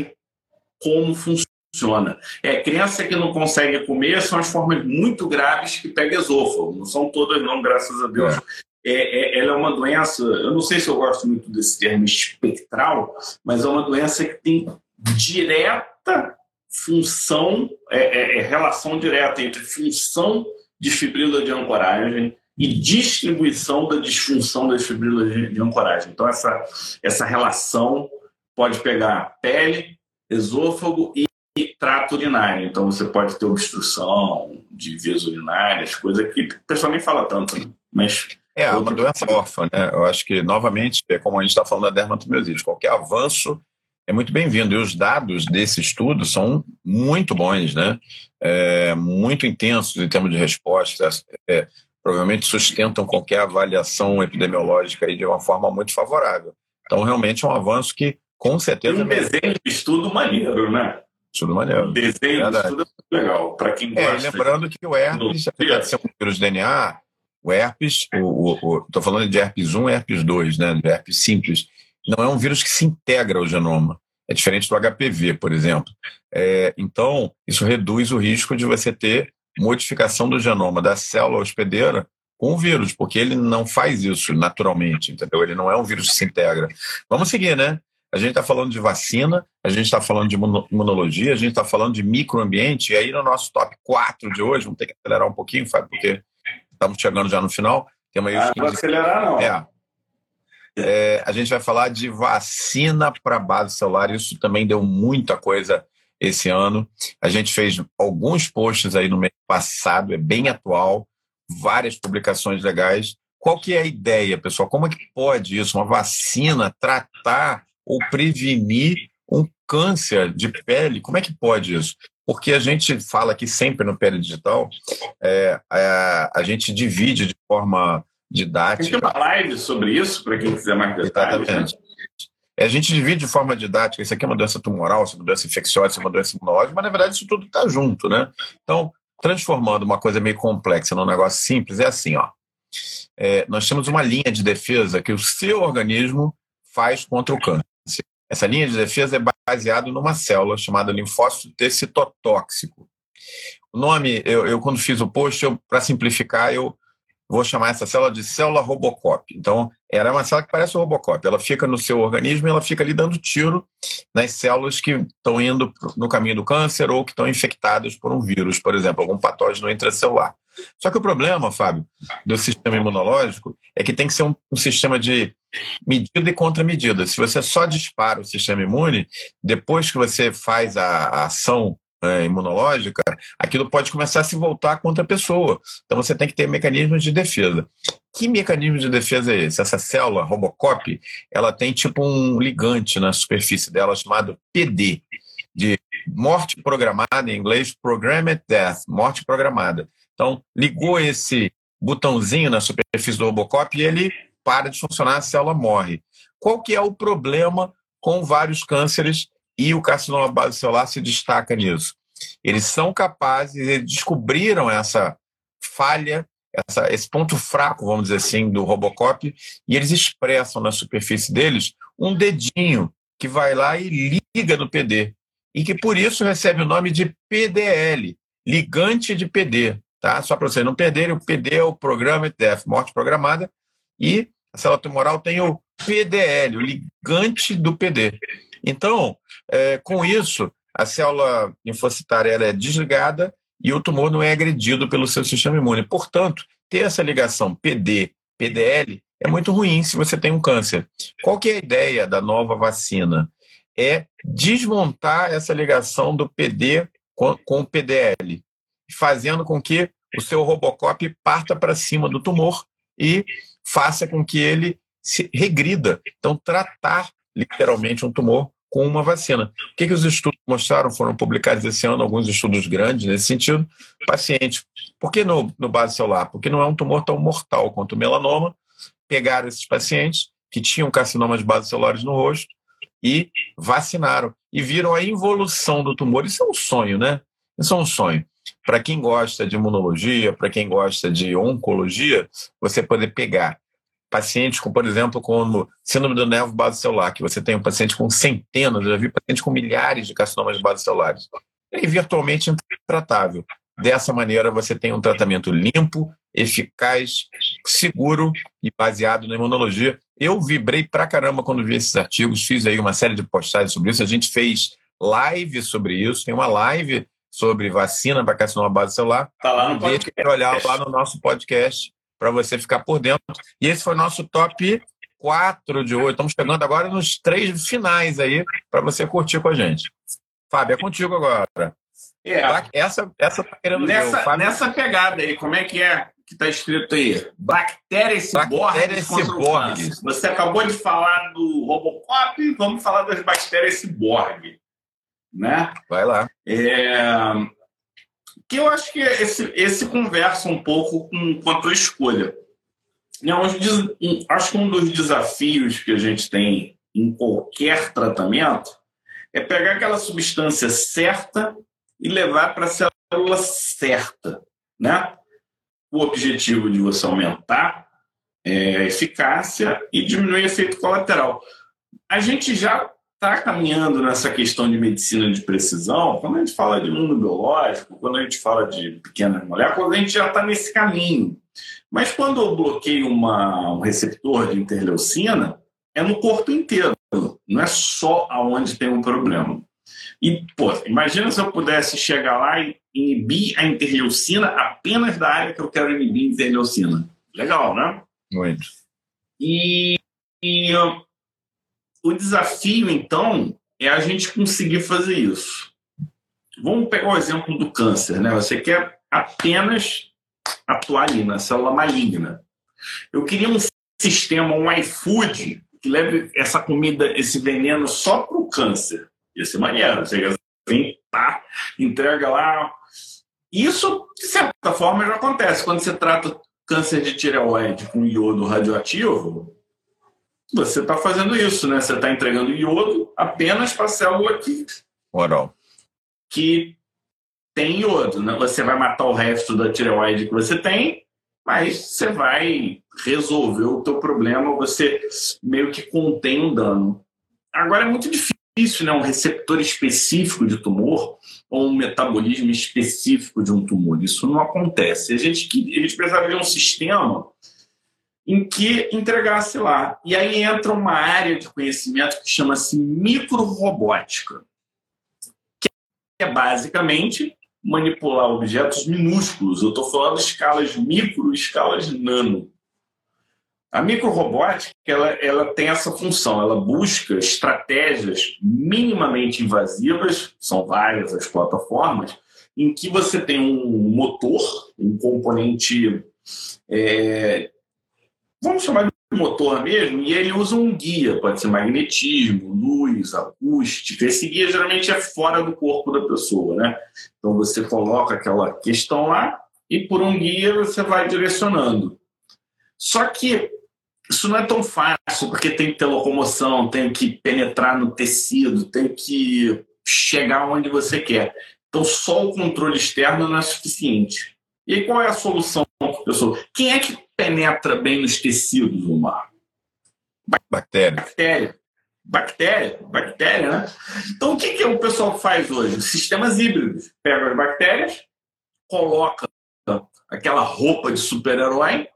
como funciona. É, criança que não consegue comer são as formas muito graves que pega esôfago. Não são todas, não, graças a Deus. É. É, é, ela é uma doença, eu não sei se eu gosto muito desse termo espectral, mas é uma doença que tem direta função, é, é, é relação direta entre função de fibrila de ancoragem e distribuição da disfunção das fibrilas de ancoragem. Então, essa, essa relação pode pegar pele, esôfago e trato urinário. Então, você pode ter obstrução de vias urinárias, coisa que o pessoal nem fala tanto, né? mas... É, uma doença órfã, né? Eu acho que, novamente, é como a gente está falando da dermatomiosite, qualquer avanço é muito bem-vindo. E os dados desse estudo são muito bons, né? É, muito intensos em termos de resposta. É, provavelmente sustentam qualquer avaliação epidemiológica aí de uma forma muito favorável. Então, realmente é um avanço que, com certeza. E um desenho de estudo maneiro, né? Estudo maneiro. Um desenho de estudo é legal. Para quem gosta. É, lembrando que o herpes, apesar de ser um vírus DNA, o herpes, estou falando de herpes 1 e herpes 2, né? De herpes simples. Não é um vírus que se integra ao genoma. É diferente do HPV, por exemplo. É, então, isso reduz o risco de você ter modificação do genoma da célula hospedeira com o vírus, porque ele não faz isso naturalmente, entendeu? Ele não é um vírus que se integra. Vamos seguir, né? A gente está falando de vacina, a gente está falando de imunologia, a gente está falando de microambiente, e aí no nosso top 4 de hoje, vamos ter que acelerar um pouquinho, Fábio, porque estamos chegando já no final. Tem aí ah, não acelerar, não. É. é. a gente vai falar de vacina para base celular, isso também deu muita coisa esse ano. A gente fez alguns posts aí no mês passado, é bem atual, várias publicações legais. Qual que é a ideia, pessoal? Como é que pode isso, uma vacina, tratar ou prevenir um câncer de pele? Como é que pode isso? Porque a gente fala aqui sempre no Pele Digital, é, é, a gente divide de forma didática. Tem uma live sobre isso, para quem quiser mais detalhes. Né? Exatamente. Né? A gente divide de forma didática, isso aqui é uma doença tumoral, isso é uma doença infecciosa, isso é uma doença imunológica, mas na verdade isso tudo está junto, né? Então, transformando uma coisa meio complexa num negócio simples, é assim, ó. É, nós temos uma linha de defesa que o seu organismo faz contra o câncer. Essa linha de defesa é baseada numa célula chamada linfócito T citotóxico. O nome, eu, eu quando fiz o post, para simplificar, eu vou chamar essa célula de célula Robocop. Então, ela é uma célula que parece o Robocop. Ela fica no seu organismo e ela fica ali dando tiro nas células que estão indo no caminho do câncer ou que estão infectadas por um vírus, por exemplo, algum patógeno intracelular. Só que o problema, Fábio, do sistema imunológico é que tem que ser um, um sistema de medida e contramedida. Se você só dispara o sistema imune, depois que você faz a, a ação é, imunológica, aquilo pode começar a se voltar contra a pessoa. Então você tem que ter mecanismos de defesa. Que mecanismo de defesa é esse? Essa célula Robocop, ela tem tipo um ligante na superfície dela chamado PD, de morte programada, em inglês, Programmed Death, morte programada. Então, ligou esse botãozinho na superfície do Robocop e ele para de funcionar, a célula morre. Qual que é o problema com vários cânceres e o carcinoma base celular se destaca nisso? Eles são capazes, eles descobriram essa falha, essa, esse ponto fraco, vamos dizer assim, do Robocop, e eles expressam na superfície deles um dedinho que vai lá e liga no PD, e que por isso recebe o nome de PDL, ligante de PD. Tá? Só para vocês não perderem, o PD é o Programa de morte programada, e a célula tumoral tem o PDL, o ligante do PD. Então, é, com isso, a célula linfocitária é desligada e o tumor não é agredido pelo seu sistema imune. Portanto, ter essa ligação PD-PDL é muito ruim se você tem um câncer. Qual que é a ideia da nova vacina? É desmontar essa ligação do PD com, com o PDL, fazendo com que o seu Robocop parta para cima do tumor e faça com que ele se regrida. Então, tratar literalmente um tumor com uma vacina. O que, que os estudos mostraram? Foram publicados esse ano alguns estudos grandes nesse sentido. Paciente. Por que no, no base celular? Porque não é um tumor tão mortal quanto o melanoma. Pegaram esses pacientes que tinham carcinomas de base celulares no rosto e vacinaram. E viram a involução do tumor. Isso é um sonho, né? Isso é um sonho. Para quem gosta de imunologia, para quem gosta de oncologia, você poder pegar pacientes com, por exemplo, como síndrome do nervo base celular, que você tem um paciente com centenas, eu já vi pacientes com milhares de carcinomas de base celulares. É virtualmente intratável. Dessa maneira, você tem um tratamento limpo, eficaz, seguro e baseado na imunologia. Eu vibrei pra caramba quando vi esses artigos, fiz aí uma série de postagens sobre isso. A gente fez live sobre isso, tem uma live sobre vacina para carcinoma base celular. Tá lá no podcast. olhar lá no nosso podcast para você ficar por dentro. E esse foi o nosso top 4 de hoje. Estamos chegando agora nos três finais aí para você curtir com a gente. Fábio, é contigo agora. É. Essa, essa tá querendo nessa, ver, nessa pegada aí, como é que é que está escrito aí? Bactérias ciborgues ciborgues. Você acabou de falar do Robocop, vamos falar das bactérias ciborgue. Né? Vai lá. É, que eu acho que esse, esse conversa um pouco com, com a tua escolha. Não, acho que um dos desafios que a gente tem em qualquer tratamento é pegar aquela substância certa e levar para a célula certa, né? O objetivo de você aumentar é, a eficácia e diminuir o efeito colateral. A gente já está caminhando nessa questão de medicina de precisão, quando a gente fala de mundo biológico, quando a gente fala de pequenas moléculas, a gente já está nesse caminho. Mas quando eu bloqueio uma, um receptor de interleucina, é no corpo inteiro, não é só aonde tem um problema. E, pô, imagina se eu pudesse chegar lá e inibir a interleucina apenas da área que eu quero inibir a interleucina. Legal, né? Muito. E, e o desafio, então, é a gente conseguir fazer isso. Vamos pegar o exemplo do câncer, né? Você quer apenas atuar ali na célula maligna. Eu queria um sistema, um iFood, que leve essa comida, esse veneno só para o câncer. Ia ser maneiro. Você vem, tá, entrega lá. Isso, de certa forma, já acontece. Quando você trata câncer de tireoide com iodo radioativo, você está fazendo isso, né? Você está entregando iodo apenas para a célula que, Oral. que tem iodo. Né? Você vai matar o resto da tireoide que você tem, mas você vai resolver o teu problema, você meio que contém um dano. Agora é muito difícil, né? Um receptor específico de tumor ou um metabolismo específico de um tumor. Isso não acontece. A gente, a gente precisava de um sistema em que entregasse lá. E aí entra uma área de conhecimento que chama-se microrobótica, que é basicamente manipular objetos minúsculos. Eu estou falando escalas micro escalas nano. A microrobótica ela, ela tem essa função, ela busca estratégias minimamente invasivas, são várias as plataformas, em que você tem um motor, um componente é, vamos chamar de motor mesmo, e ele usa um guia, pode ser magnetismo, luz, acústica. Esse guia geralmente é fora do corpo da pessoa, né? Então você coloca aquela questão lá e por um guia você vai direcionando. Só que isso não é tão fácil, porque tem que ter locomoção, tem que penetrar no tecido, tem que chegar onde você quer. Então, só o controle externo não é suficiente. E aí, qual é a solução para pessoa? Quem é que penetra bem nos tecidos, Omar? Bactéria. Bactéria. Bactéria, bactéria, né? Então, o que, que o pessoal faz hoje? Sistemas híbridos. Pega as bactérias, coloca aquela roupa de super-herói,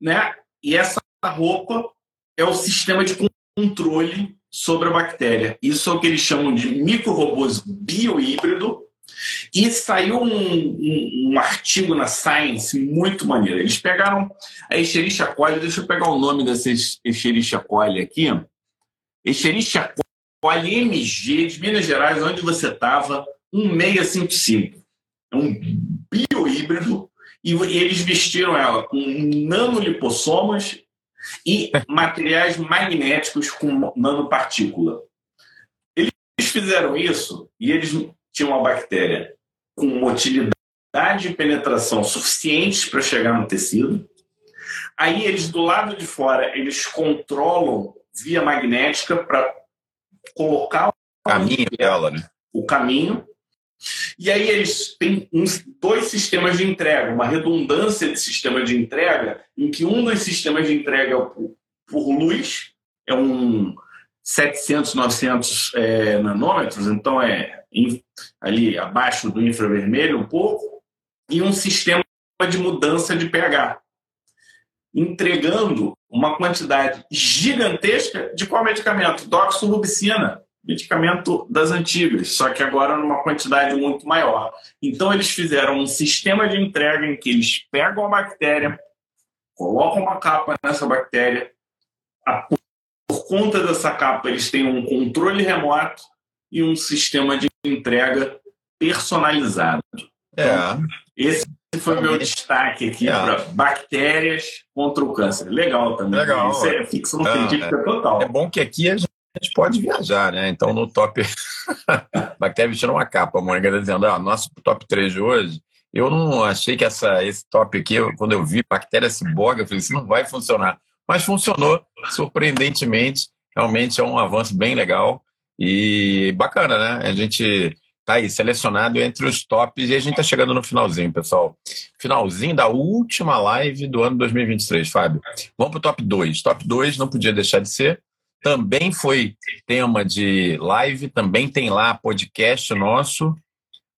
né? E essa roupa é o sistema de controle sobre a bactéria. Isso é o que eles chamam de micro-robôs biohíbrido. E saiu um, um, um, artigo na Science muito maneiro. Eles pegaram a Escherichia coli, deixa eu pegar o nome dessa Escherichia coli aqui. Escherichia coli MG de Minas Gerais, onde você estava, 1655. É um biohíbrido e eles vestiram ela com nanolipossomas e materiais magnéticos com nanopartícula. Eles fizeram isso e eles tinham uma bactéria com motilidade e penetração suficientes para chegar no tecido. Aí eles do lado de fora eles controlam via magnética para colocar o caminho dela, né? O caminho e aí eles têm uns, dois sistemas de entrega, uma redundância de sistema de entrega, em que um dos sistemas de entrega é por, por luz, é um 700, 900 é, nanômetros, então é ali abaixo do infravermelho um pouco, e um sistema de mudança de pH, entregando uma quantidade gigantesca de qual medicamento? Doxorubicina, medicamento das antigas, só que agora numa quantidade muito maior. Então eles fizeram um sistema de entrega em que eles pegam a bactéria, colocam uma capa nessa bactéria, por conta dessa capa eles têm um controle remoto e um sistema de entrega personalizado. É. Então, esse foi o meu destaque aqui é. para bactérias contra o câncer. Legal também. Legal. Isso é ficção científica é. total. É bom que aqui a gente pode viajar, né? Então, no top. (laughs) Bactéria vestindo uma capa, a Mônica tá dizendo, ah, nosso top 3 de hoje. Eu não achei que essa, esse top aqui, quando eu vi bactéria ciborga, eu falei, isso não vai funcionar. Mas funcionou, surpreendentemente. Realmente é um avanço bem legal e bacana, né? A gente tá aí selecionado entre os tops e a gente tá chegando no finalzinho, pessoal. Finalzinho da última live do ano 2023, Fábio. Vamos pro top 2. Top 2 não podia deixar de ser também foi tema de live, também tem lá podcast nosso,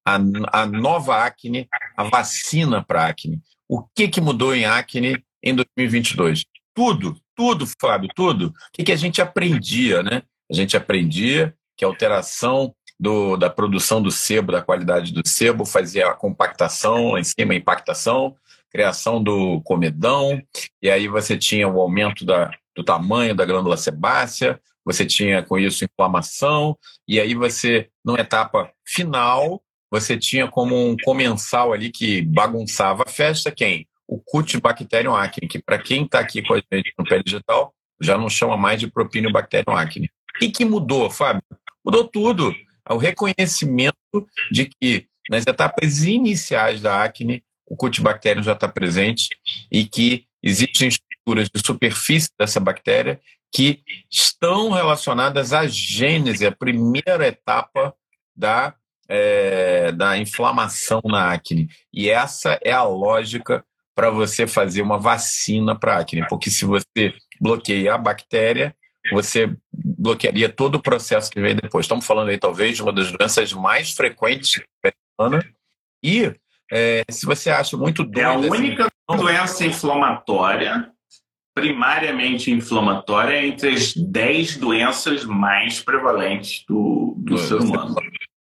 a, a nova acne, a vacina para acne. O que, que mudou em acne em 2022? Tudo, tudo, Fábio, tudo. O que, que a gente aprendia, né? A gente aprendia que a alteração do, da produção do sebo, da qualidade do sebo, fazia a compactação, lá em cima a impactação, criação do comedão, e aí você tinha o aumento da, do tamanho da glândula sebácea, você tinha com isso inflamação, e aí você, numa etapa final, você tinha como um comensal ali que bagunçava a festa, quem? O Cutibacterium acne, que para quem está aqui com a gente no pé digital, já não chama mais de Propinobacterium acne. O que, que mudou, Fábio? Mudou tudo. O reconhecimento de que nas etapas iniciais da acne, o Cutibacterium já está presente e que existem estruturas de superfície dessa bactéria que estão relacionadas à gênese, a primeira etapa da, é, da inflamação na acne. E essa é a lógica para você fazer uma vacina para acne, porque se você bloqueia a bactéria, você bloquearia todo o processo que vem depois. Estamos falando aí, talvez, de uma das doenças mais frequentes e é, se você acha muito doido... É a única assim, doença inflamatória primariamente inflamatória entre as 10 doenças mais prevalentes do, do ser humano.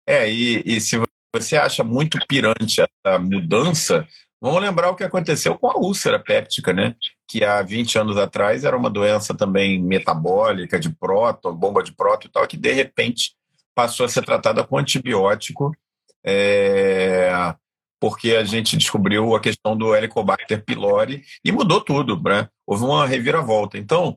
É, e, e se você acha muito pirante essa mudança, vamos lembrar o que aconteceu com a úlcera péptica, né? Que há 20 anos atrás era uma doença também metabólica, de próton, bomba de próton e tal, que de repente passou a ser tratada com antibiótico. É, porque a gente descobriu a questão do Helicobacter pylori e mudou tudo, né? Houve uma reviravolta. Então,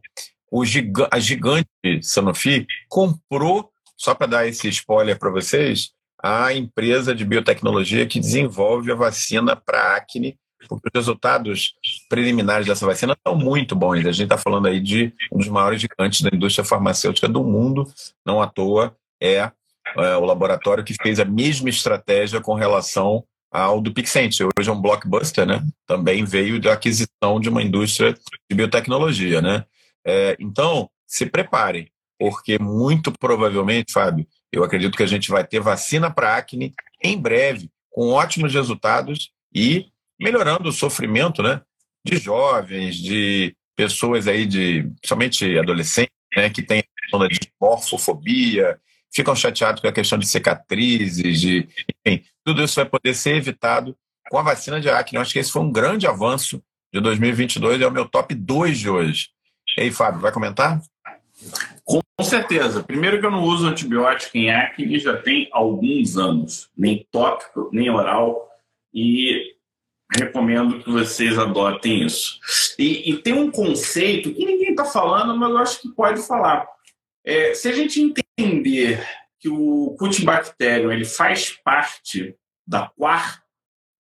giga a gigante Sanofi comprou, só para dar esse spoiler para vocês, a empresa de biotecnologia que desenvolve a vacina para acne porque os resultados preliminares dessa vacina estão muito bons. A gente está falando aí de um dos maiores gigantes da indústria farmacêutica do mundo, não à toa é, é o laboratório que fez a mesma estratégia com relação ao do Pixente. Hoje é um blockbuster, né? Também veio da aquisição de uma indústria de biotecnologia, né? É, então, se preparem, porque muito provavelmente, Fábio, eu acredito que a gente vai ter vacina para acne em breve, com ótimos resultados e melhorando o sofrimento, né? De jovens, de pessoas aí de, somente adolescentes, né? Que têm a morfofobia, ficam chateados com a questão de cicatrizes, de, enfim, tudo isso vai poder ser evitado com a vacina de acne. Eu acho que esse foi um grande avanço de 2022 é o meu top 2 de hoje. E aí, Fábio, vai comentar? Com certeza. Primeiro que eu não uso antibiótico em acne já tem alguns anos, nem tópico, nem oral, e recomendo que vocês adotem isso. E, e tem um conceito que ninguém está falando, mas eu acho que pode falar. É, se a gente entender que o Cutibacterium ele faz parte da quarta,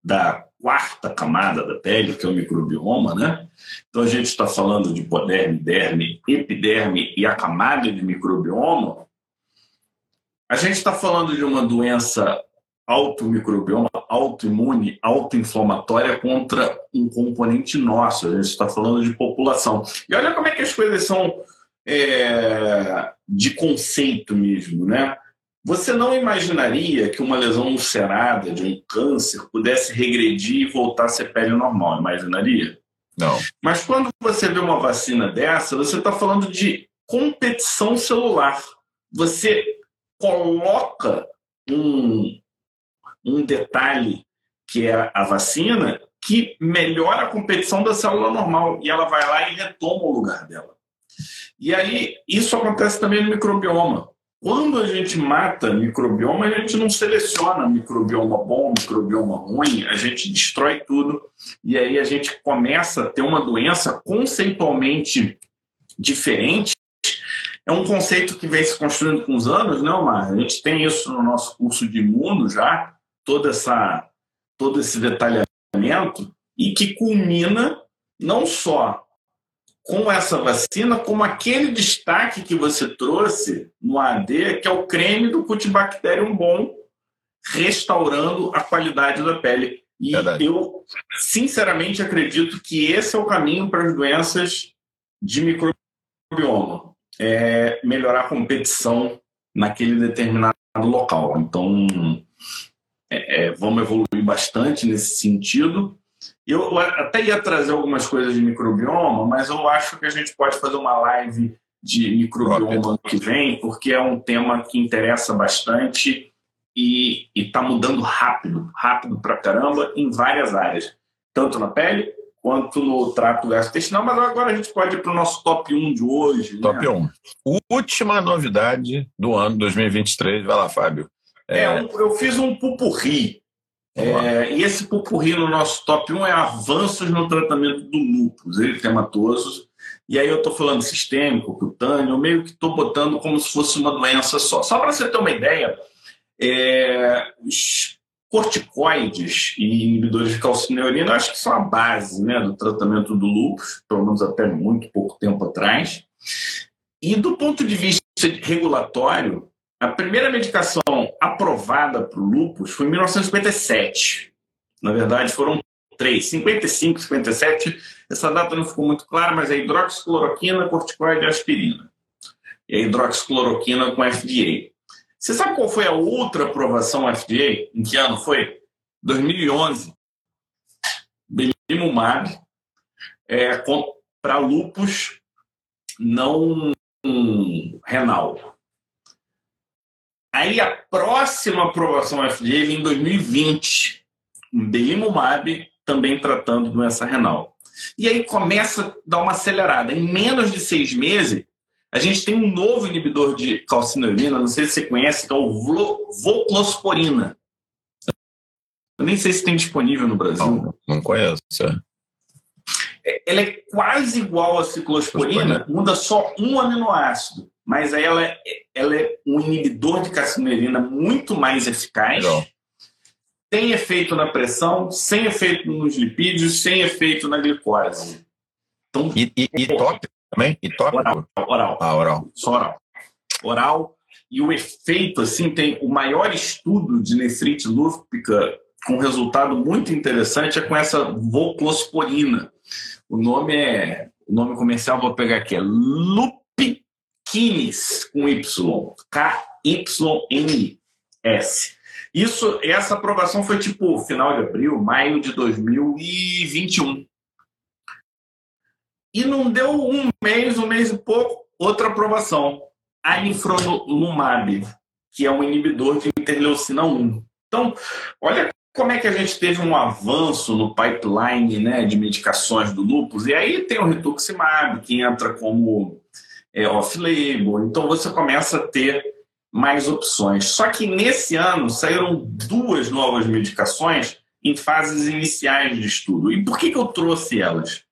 da quarta camada da pele, que é o microbioma, né? Então a gente está falando de hipoderme, derme, epiderme e a camada de microbioma. A gente está falando de uma doença automicrobioma, autoimune, autoinflamatória contra um componente nosso. A gente está falando de população. E olha como é que as coisas são é, de conceito mesmo, né? Você não imaginaria que uma lesão ulcerada de um câncer pudesse regredir e voltar a ser pele normal, imaginaria? Não. Mas quando você vê uma vacina dessa, você está falando de competição celular. Você coloca um, um detalhe que é a vacina que melhora a competição da célula normal e ela vai lá e retoma o lugar dela. E aí isso acontece também no microbioma. Quando a gente mata microbioma, a gente não seleciona microbioma bom, microbioma ruim, a gente destrói tudo e aí a gente começa a ter uma doença conceitualmente diferente. É um conceito que vem se construindo com os anos, né, Omar? A gente tem isso no nosso curso de imuno já, toda essa, todo esse detalhamento, e que culmina não só com essa vacina, como aquele destaque que você trouxe no AD, que é o creme do Cutibacterium bom, restaurando a qualidade da pele. E Verdade. eu, sinceramente, acredito que esse é o caminho para as doenças de microbioma. É melhorar a competição naquele determinado local. Então, é, é, vamos evoluir bastante nesse sentido. Eu até ia trazer algumas coisas de microbioma, mas eu acho que a gente pode fazer uma live de microbioma ano que vem, porque é um tema que interessa bastante e está mudando rápido, rápido pra caramba, em várias áreas, tanto na pele quanto no trato gastrointestinal. Mas agora a gente pode ir para o nosso top 1 de hoje. Né? Top né? 1. Última novidade do ano 2023. Vai lá, Fábio. É, é eu fiz um pupurri é, e esse pupurri no nosso top 1 é avanços no tratamento do lúpus eritematoso. E aí eu estou falando sistêmico, cutâneo, meio que estou botando como se fosse uma doença só. Só para você ter uma ideia, é, os corticoides e inibidores de calcineurina acho que são a base né, do tratamento do lúpus, pelo menos até muito pouco tempo atrás. E do ponto de vista regulatório, a primeira medicação aprovada para o lúpus foi em 1957. Na verdade, foram três, 55, 57. Essa data não ficou muito clara, mas é hidroxicloroquina, corticoide e aspirina. E a hidroxicloroquina com FDA. Você sabe qual foi a outra aprovação FDA? Em que ano foi? 2011. Belimumab é, para lúpus não renal. Aí a próxima aprovação FDA vem em 2020, um Belimumab também tratando doença renal. E aí começa a dar uma acelerada. Em menos de seis meses, a gente tem um novo inibidor de calcineurina, não sei se você conhece, que é o voclosporina. Eu nem sei se tem disponível no Brasil. Não, não conheço. É. Ela é quase igual à ciclosporina, muda só um aminoácido mas aí ela é, ela é um inibidor de carcinerina muito mais eficaz. Legal. tem efeito na pressão, sem efeito nos lipídios, sem efeito na glicose. Então, e, e, e tópico também? E tópico? Oral. Oral. Ah, oral. Só oral. Oral. E o efeito, assim, tem o maior estudo de nefrite lúpica com resultado muito interessante é com essa voclosporina. O nome é, o nome comercial vou pegar aqui, é Lupikines com Y, K-Y-N-S. Isso, essa aprovação foi tipo final de abril, maio de 2021. E não deu um mês, um mês e pouco, outra aprovação. Anifrolumab, que é um inibidor de interleucina 1. Então, olha como é que a gente teve um avanço no pipeline né, de medicações do lupus. E aí tem o rituximab, que entra como é, off-label. Então, você começa a ter mais opções. Só que nesse ano saíram duas novas medicações em fases iniciais de estudo. E por que, que eu trouxe elas?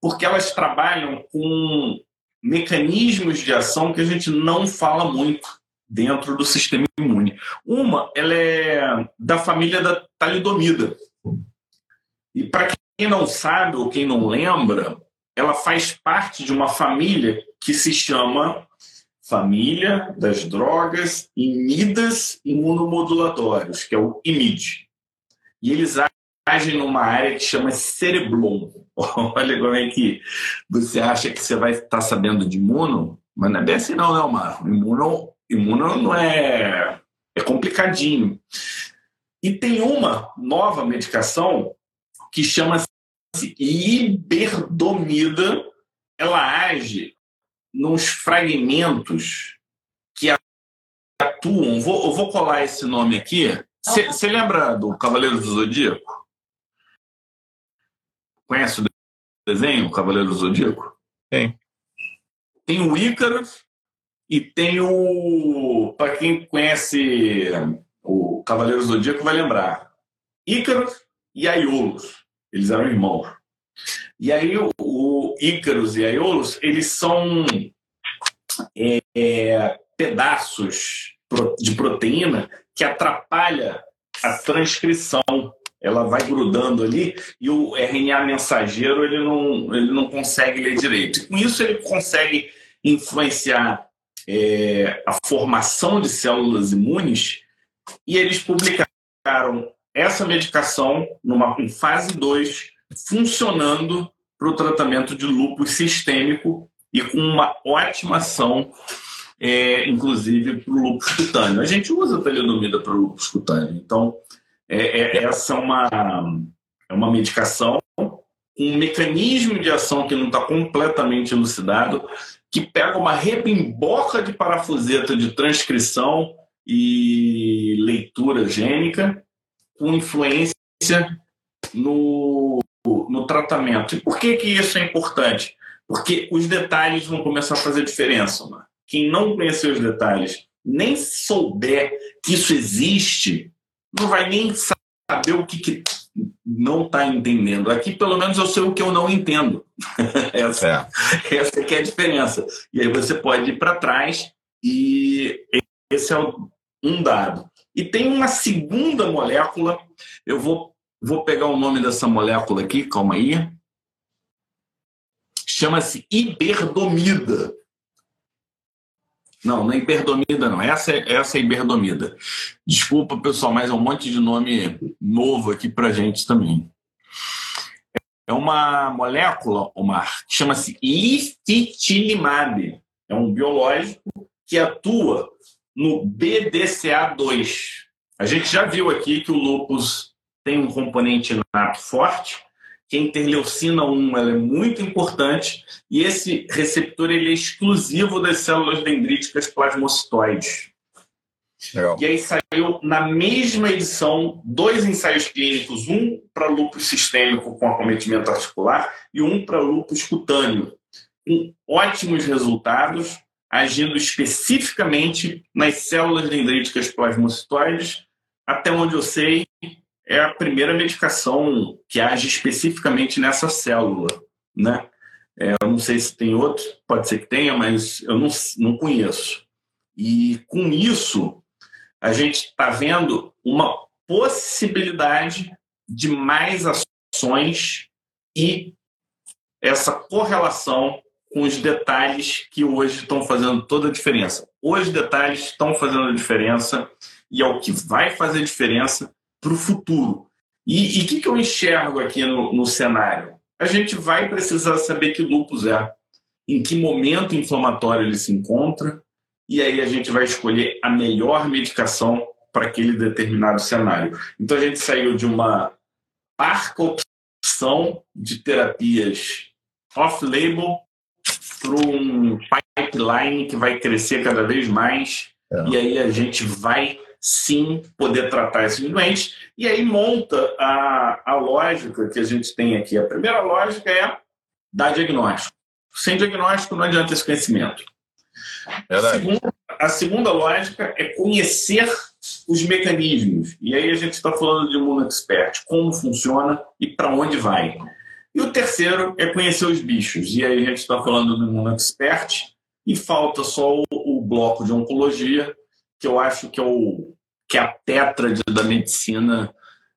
Porque elas trabalham com mecanismos de ação que a gente não fala muito dentro do sistema imune. Uma, ela é da família da talidomida. E para quem não sabe ou quem não lembra, ela faz parte de uma família que se chama família das drogas imidas imunomodulatórios, que é o IMID. E eles agem numa área que chama cereblon. (laughs) Olha como é que você acha que você vai estar sabendo de imuno, mas não é bem assim não, né, Omar? Imuno, imuno não é... é complicadinho. E tem uma nova medicação que chama-se iberdomida. Ela age nos fragmentos que atuam. Vou, eu vou colar esse nome aqui. Você lembra do Cavaleiro do Zodíaco? Conhece o desenho, Cavaleiro do Zodíaco? Tem. Tem o Ícaro e tem o. Para quem conhece o Cavaleiro do Zodíaco, vai lembrar. Ícaro e Aiolos. Eles eram irmãos. E aí o, o Ícaros e Aiolos, eles são é, é, pedaços de proteína que atrapalha a transcrição. Ela vai grudando ali e o RNA mensageiro ele não, ele não consegue ler direito. E com isso ele consegue influenciar é, a formação de células imunes e eles publicaram essa medicação numa, em fase 2 funcionando para o tratamento de lúpus sistêmico e com uma ótima ação, é, inclusive, para o lúpus cutâneo. A gente usa a talidomida para o lúpus cutâneo. Então, é, é, essa é uma, é uma medicação, um mecanismo de ação que não está completamente elucidado, que pega uma rebimboca de parafuseta de transcrição e leitura gênica com influência no no tratamento. E por que, que isso é importante? Porque os detalhes vão começar a fazer diferença. Mano. Quem não conhecer os detalhes, nem souber que isso existe, não vai nem saber o que, que não está entendendo. Aqui, pelo menos, eu sei o que eu não entendo. (laughs) essa, é. essa que é a diferença. E aí você pode ir para trás e esse é um dado. E tem uma segunda molécula, eu vou Vou pegar o nome dessa molécula aqui, calma aí. Chama-se iberdomida. Não, não é iberdomida, não. Essa é, essa é. Desculpa, pessoal, mas é um monte de nome novo aqui para gente também. É uma molécula, Omar, que chama-se lifitilimab. É um biológico que atua no BDCA2. A gente já viu aqui que o lúpus tem um componente inato forte, que a interleucina 1 ela é muito importante e esse receptor ele é exclusivo das células dendríticas plasmocitoides. Legal. E aí saiu na mesma edição dois ensaios clínicos, um para lúpus sistêmico com acometimento articular e um para lúpus cutâneo, com ótimos resultados, agindo especificamente nas células dendríticas plasmocitoides. Até onde eu sei, é a primeira medicação que age especificamente nessa célula, né? É, eu não sei se tem outro, pode ser que tenha, mas eu não, não conheço. E com isso, a gente está vendo uma possibilidade de mais ações e essa correlação com os detalhes que hoje estão fazendo toda a diferença. Os detalhes estão fazendo a diferença e é o que vai fazer diferença para o futuro. E o que, que eu enxergo aqui no, no cenário? A gente vai precisar saber que lupus é, em que momento inflamatório ele se encontra, e aí a gente vai escolher a melhor medicação para aquele determinado cenário. Então a gente saiu de uma parca opção de terapias off-label para um pipeline que vai crescer cada vez mais, é. e aí a gente vai sim poder tratar esses doentes, e aí monta a, a lógica que a gente tem aqui. A primeira lógica é dar diagnóstico. Sem diagnóstico não adianta esse conhecimento. A segunda, a segunda lógica é conhecer os mecanismos. E aí a gente está falando de um expert, como funciona e para onde vai. E o terceiro é conhecer os bichos. E aí a gente está falando do mundo expert e falta só o, o, bloco de oncologia, que eu acho que é, o, que é a tétrade da medicina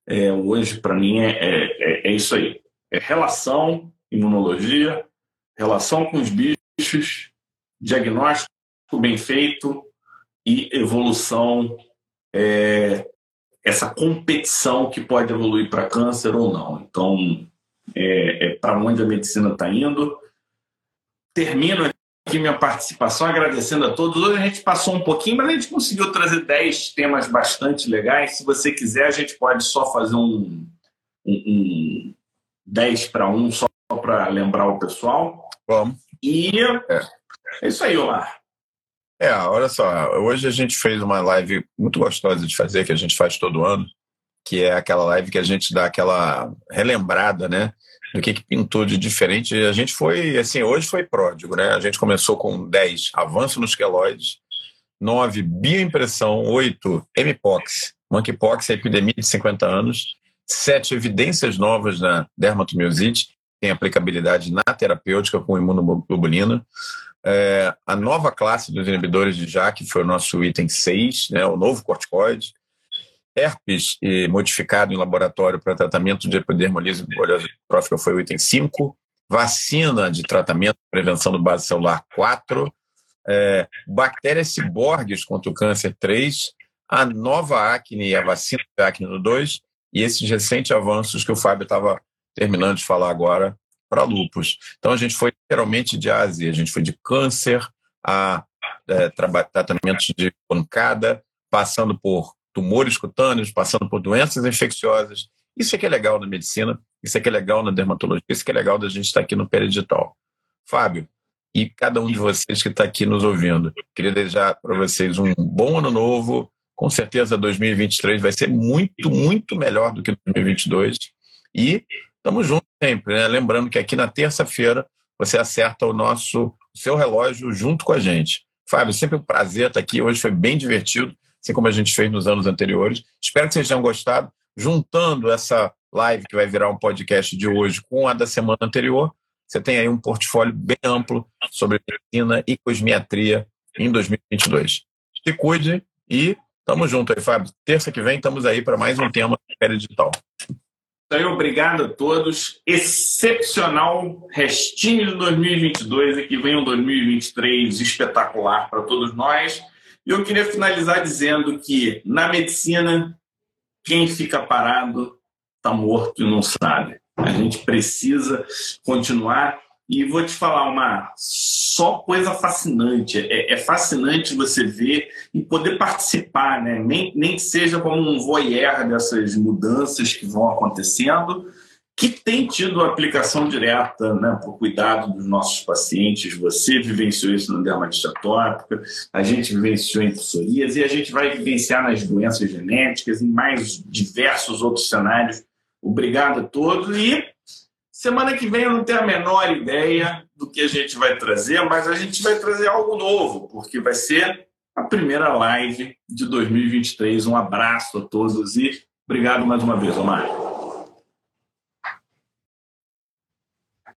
é, hoje, para mim, é, é, é, isso aí. É relação, imunologia, relação com os bichos, diagnóstico bem feito e evolução, é, essa competição que pode evoluir para câncer ou não. Então, é, é para onde a medicina está indo. Termino aqui minha participação agradecendo a todos. Hoje a gente passou um pouquinho, mas a gente conseguiu trazer 10 temas bastante legais. Se você quiser, a gente pode só fazer um, um, um 10 para 1, só para lembrar o pessoal. Vamos. E é, é isso aí, Omar. É, olha só, hoje a gente fez uma live muito gostosa de fazer, que a gente faz todo ano, que é aquela live que a gente dá aquela relembrada, né? Do que, que pintou de diferente. A gente foi, assim, hoje foi pródigo, né? A gente começou com 10 avanço nos queloides, 9 bioimpressão, 8 mpox, monkeypox, a epidemia de 50 anos, 7 evidências novas na dermatomiosite, tem aplicabilidade na terapêutica com imunoglobulina. É, a nova classe dos inibidores de JAK foi o nosso item 6, né, o novo corticoide herpes modificado em laboratório para tratamento de epidermolise bulhosa trófica foi o item 5, vacina de tratamento prevenção do base celular 4, é, bactérias ciborgues contra o câncer 3, a nova acne e a vacina de acne no 2, e esses recentes avanços que o Fábio estava terminando de falar agora para lupus. Então a gente foi literalmente de A a a gente foi de câncer a é, tratamentos de pancada, passando por tumores cutâneos, passando por doenças infecciosas. Isso é que é legal na medicina, isso é que é legal na dermatologia, isso é que é legal da gente estar aqui no Peridital. Fábio, e cada um de vocês que está aqui nos ouvindo, queria desejar para vocês um bom ano novo. Com certeza 2023 vai ser muito, muito melhor do que 2022. E estamos juntos sempre, né? Lembrando que aqui na terça-feira você acerta o nosso o seu relógio junto com a gente. Fábio, sempre um prazer estar aqui. Hoje foi bem divertido assim como a gente fez nos anos anteriores. Espero que vocês tenham gostado. Juntando essa live que vai virar um podcast de hoje com a da semana anterior, você tem aí um portfólio bem amplo sobre medicina e cosmiatria em 2022. Se cuide e tamo junto aí, Fábio. Terça que vem estamos aí para mais um tema Pele Digital. Então, obrigado a todos. Excepcional restinho de 2022 e que vem um 2023 espetacular para todos nós. E eu queria finalizar dizendo que, na medicina, quem fica parado está morto e não sabe. A gente precisa continuar. E vou te falar uma só coisa fascinante. É, é fascinante você ver e poder participar, né? nem, nem que seja como um voyeur dessas mudanças que vão acontecendo que tem tido aplicação direta né, para o cuidado dos nossos pacientes. Você vivenciou isso na dermatite atópica, a gente vivenciou em psoríase e a gente vai vivenciar nas doenças genéticas, em mais diversos outros cenários. Obrigado a todos e semana que vem eu não tenho a menor ideia do que a gente vai trazer, mas a gente vai trazer algo novo, porque vai ser a primeira live de 2023. Um abraço a todos e obrigado mais uma vez, Omar.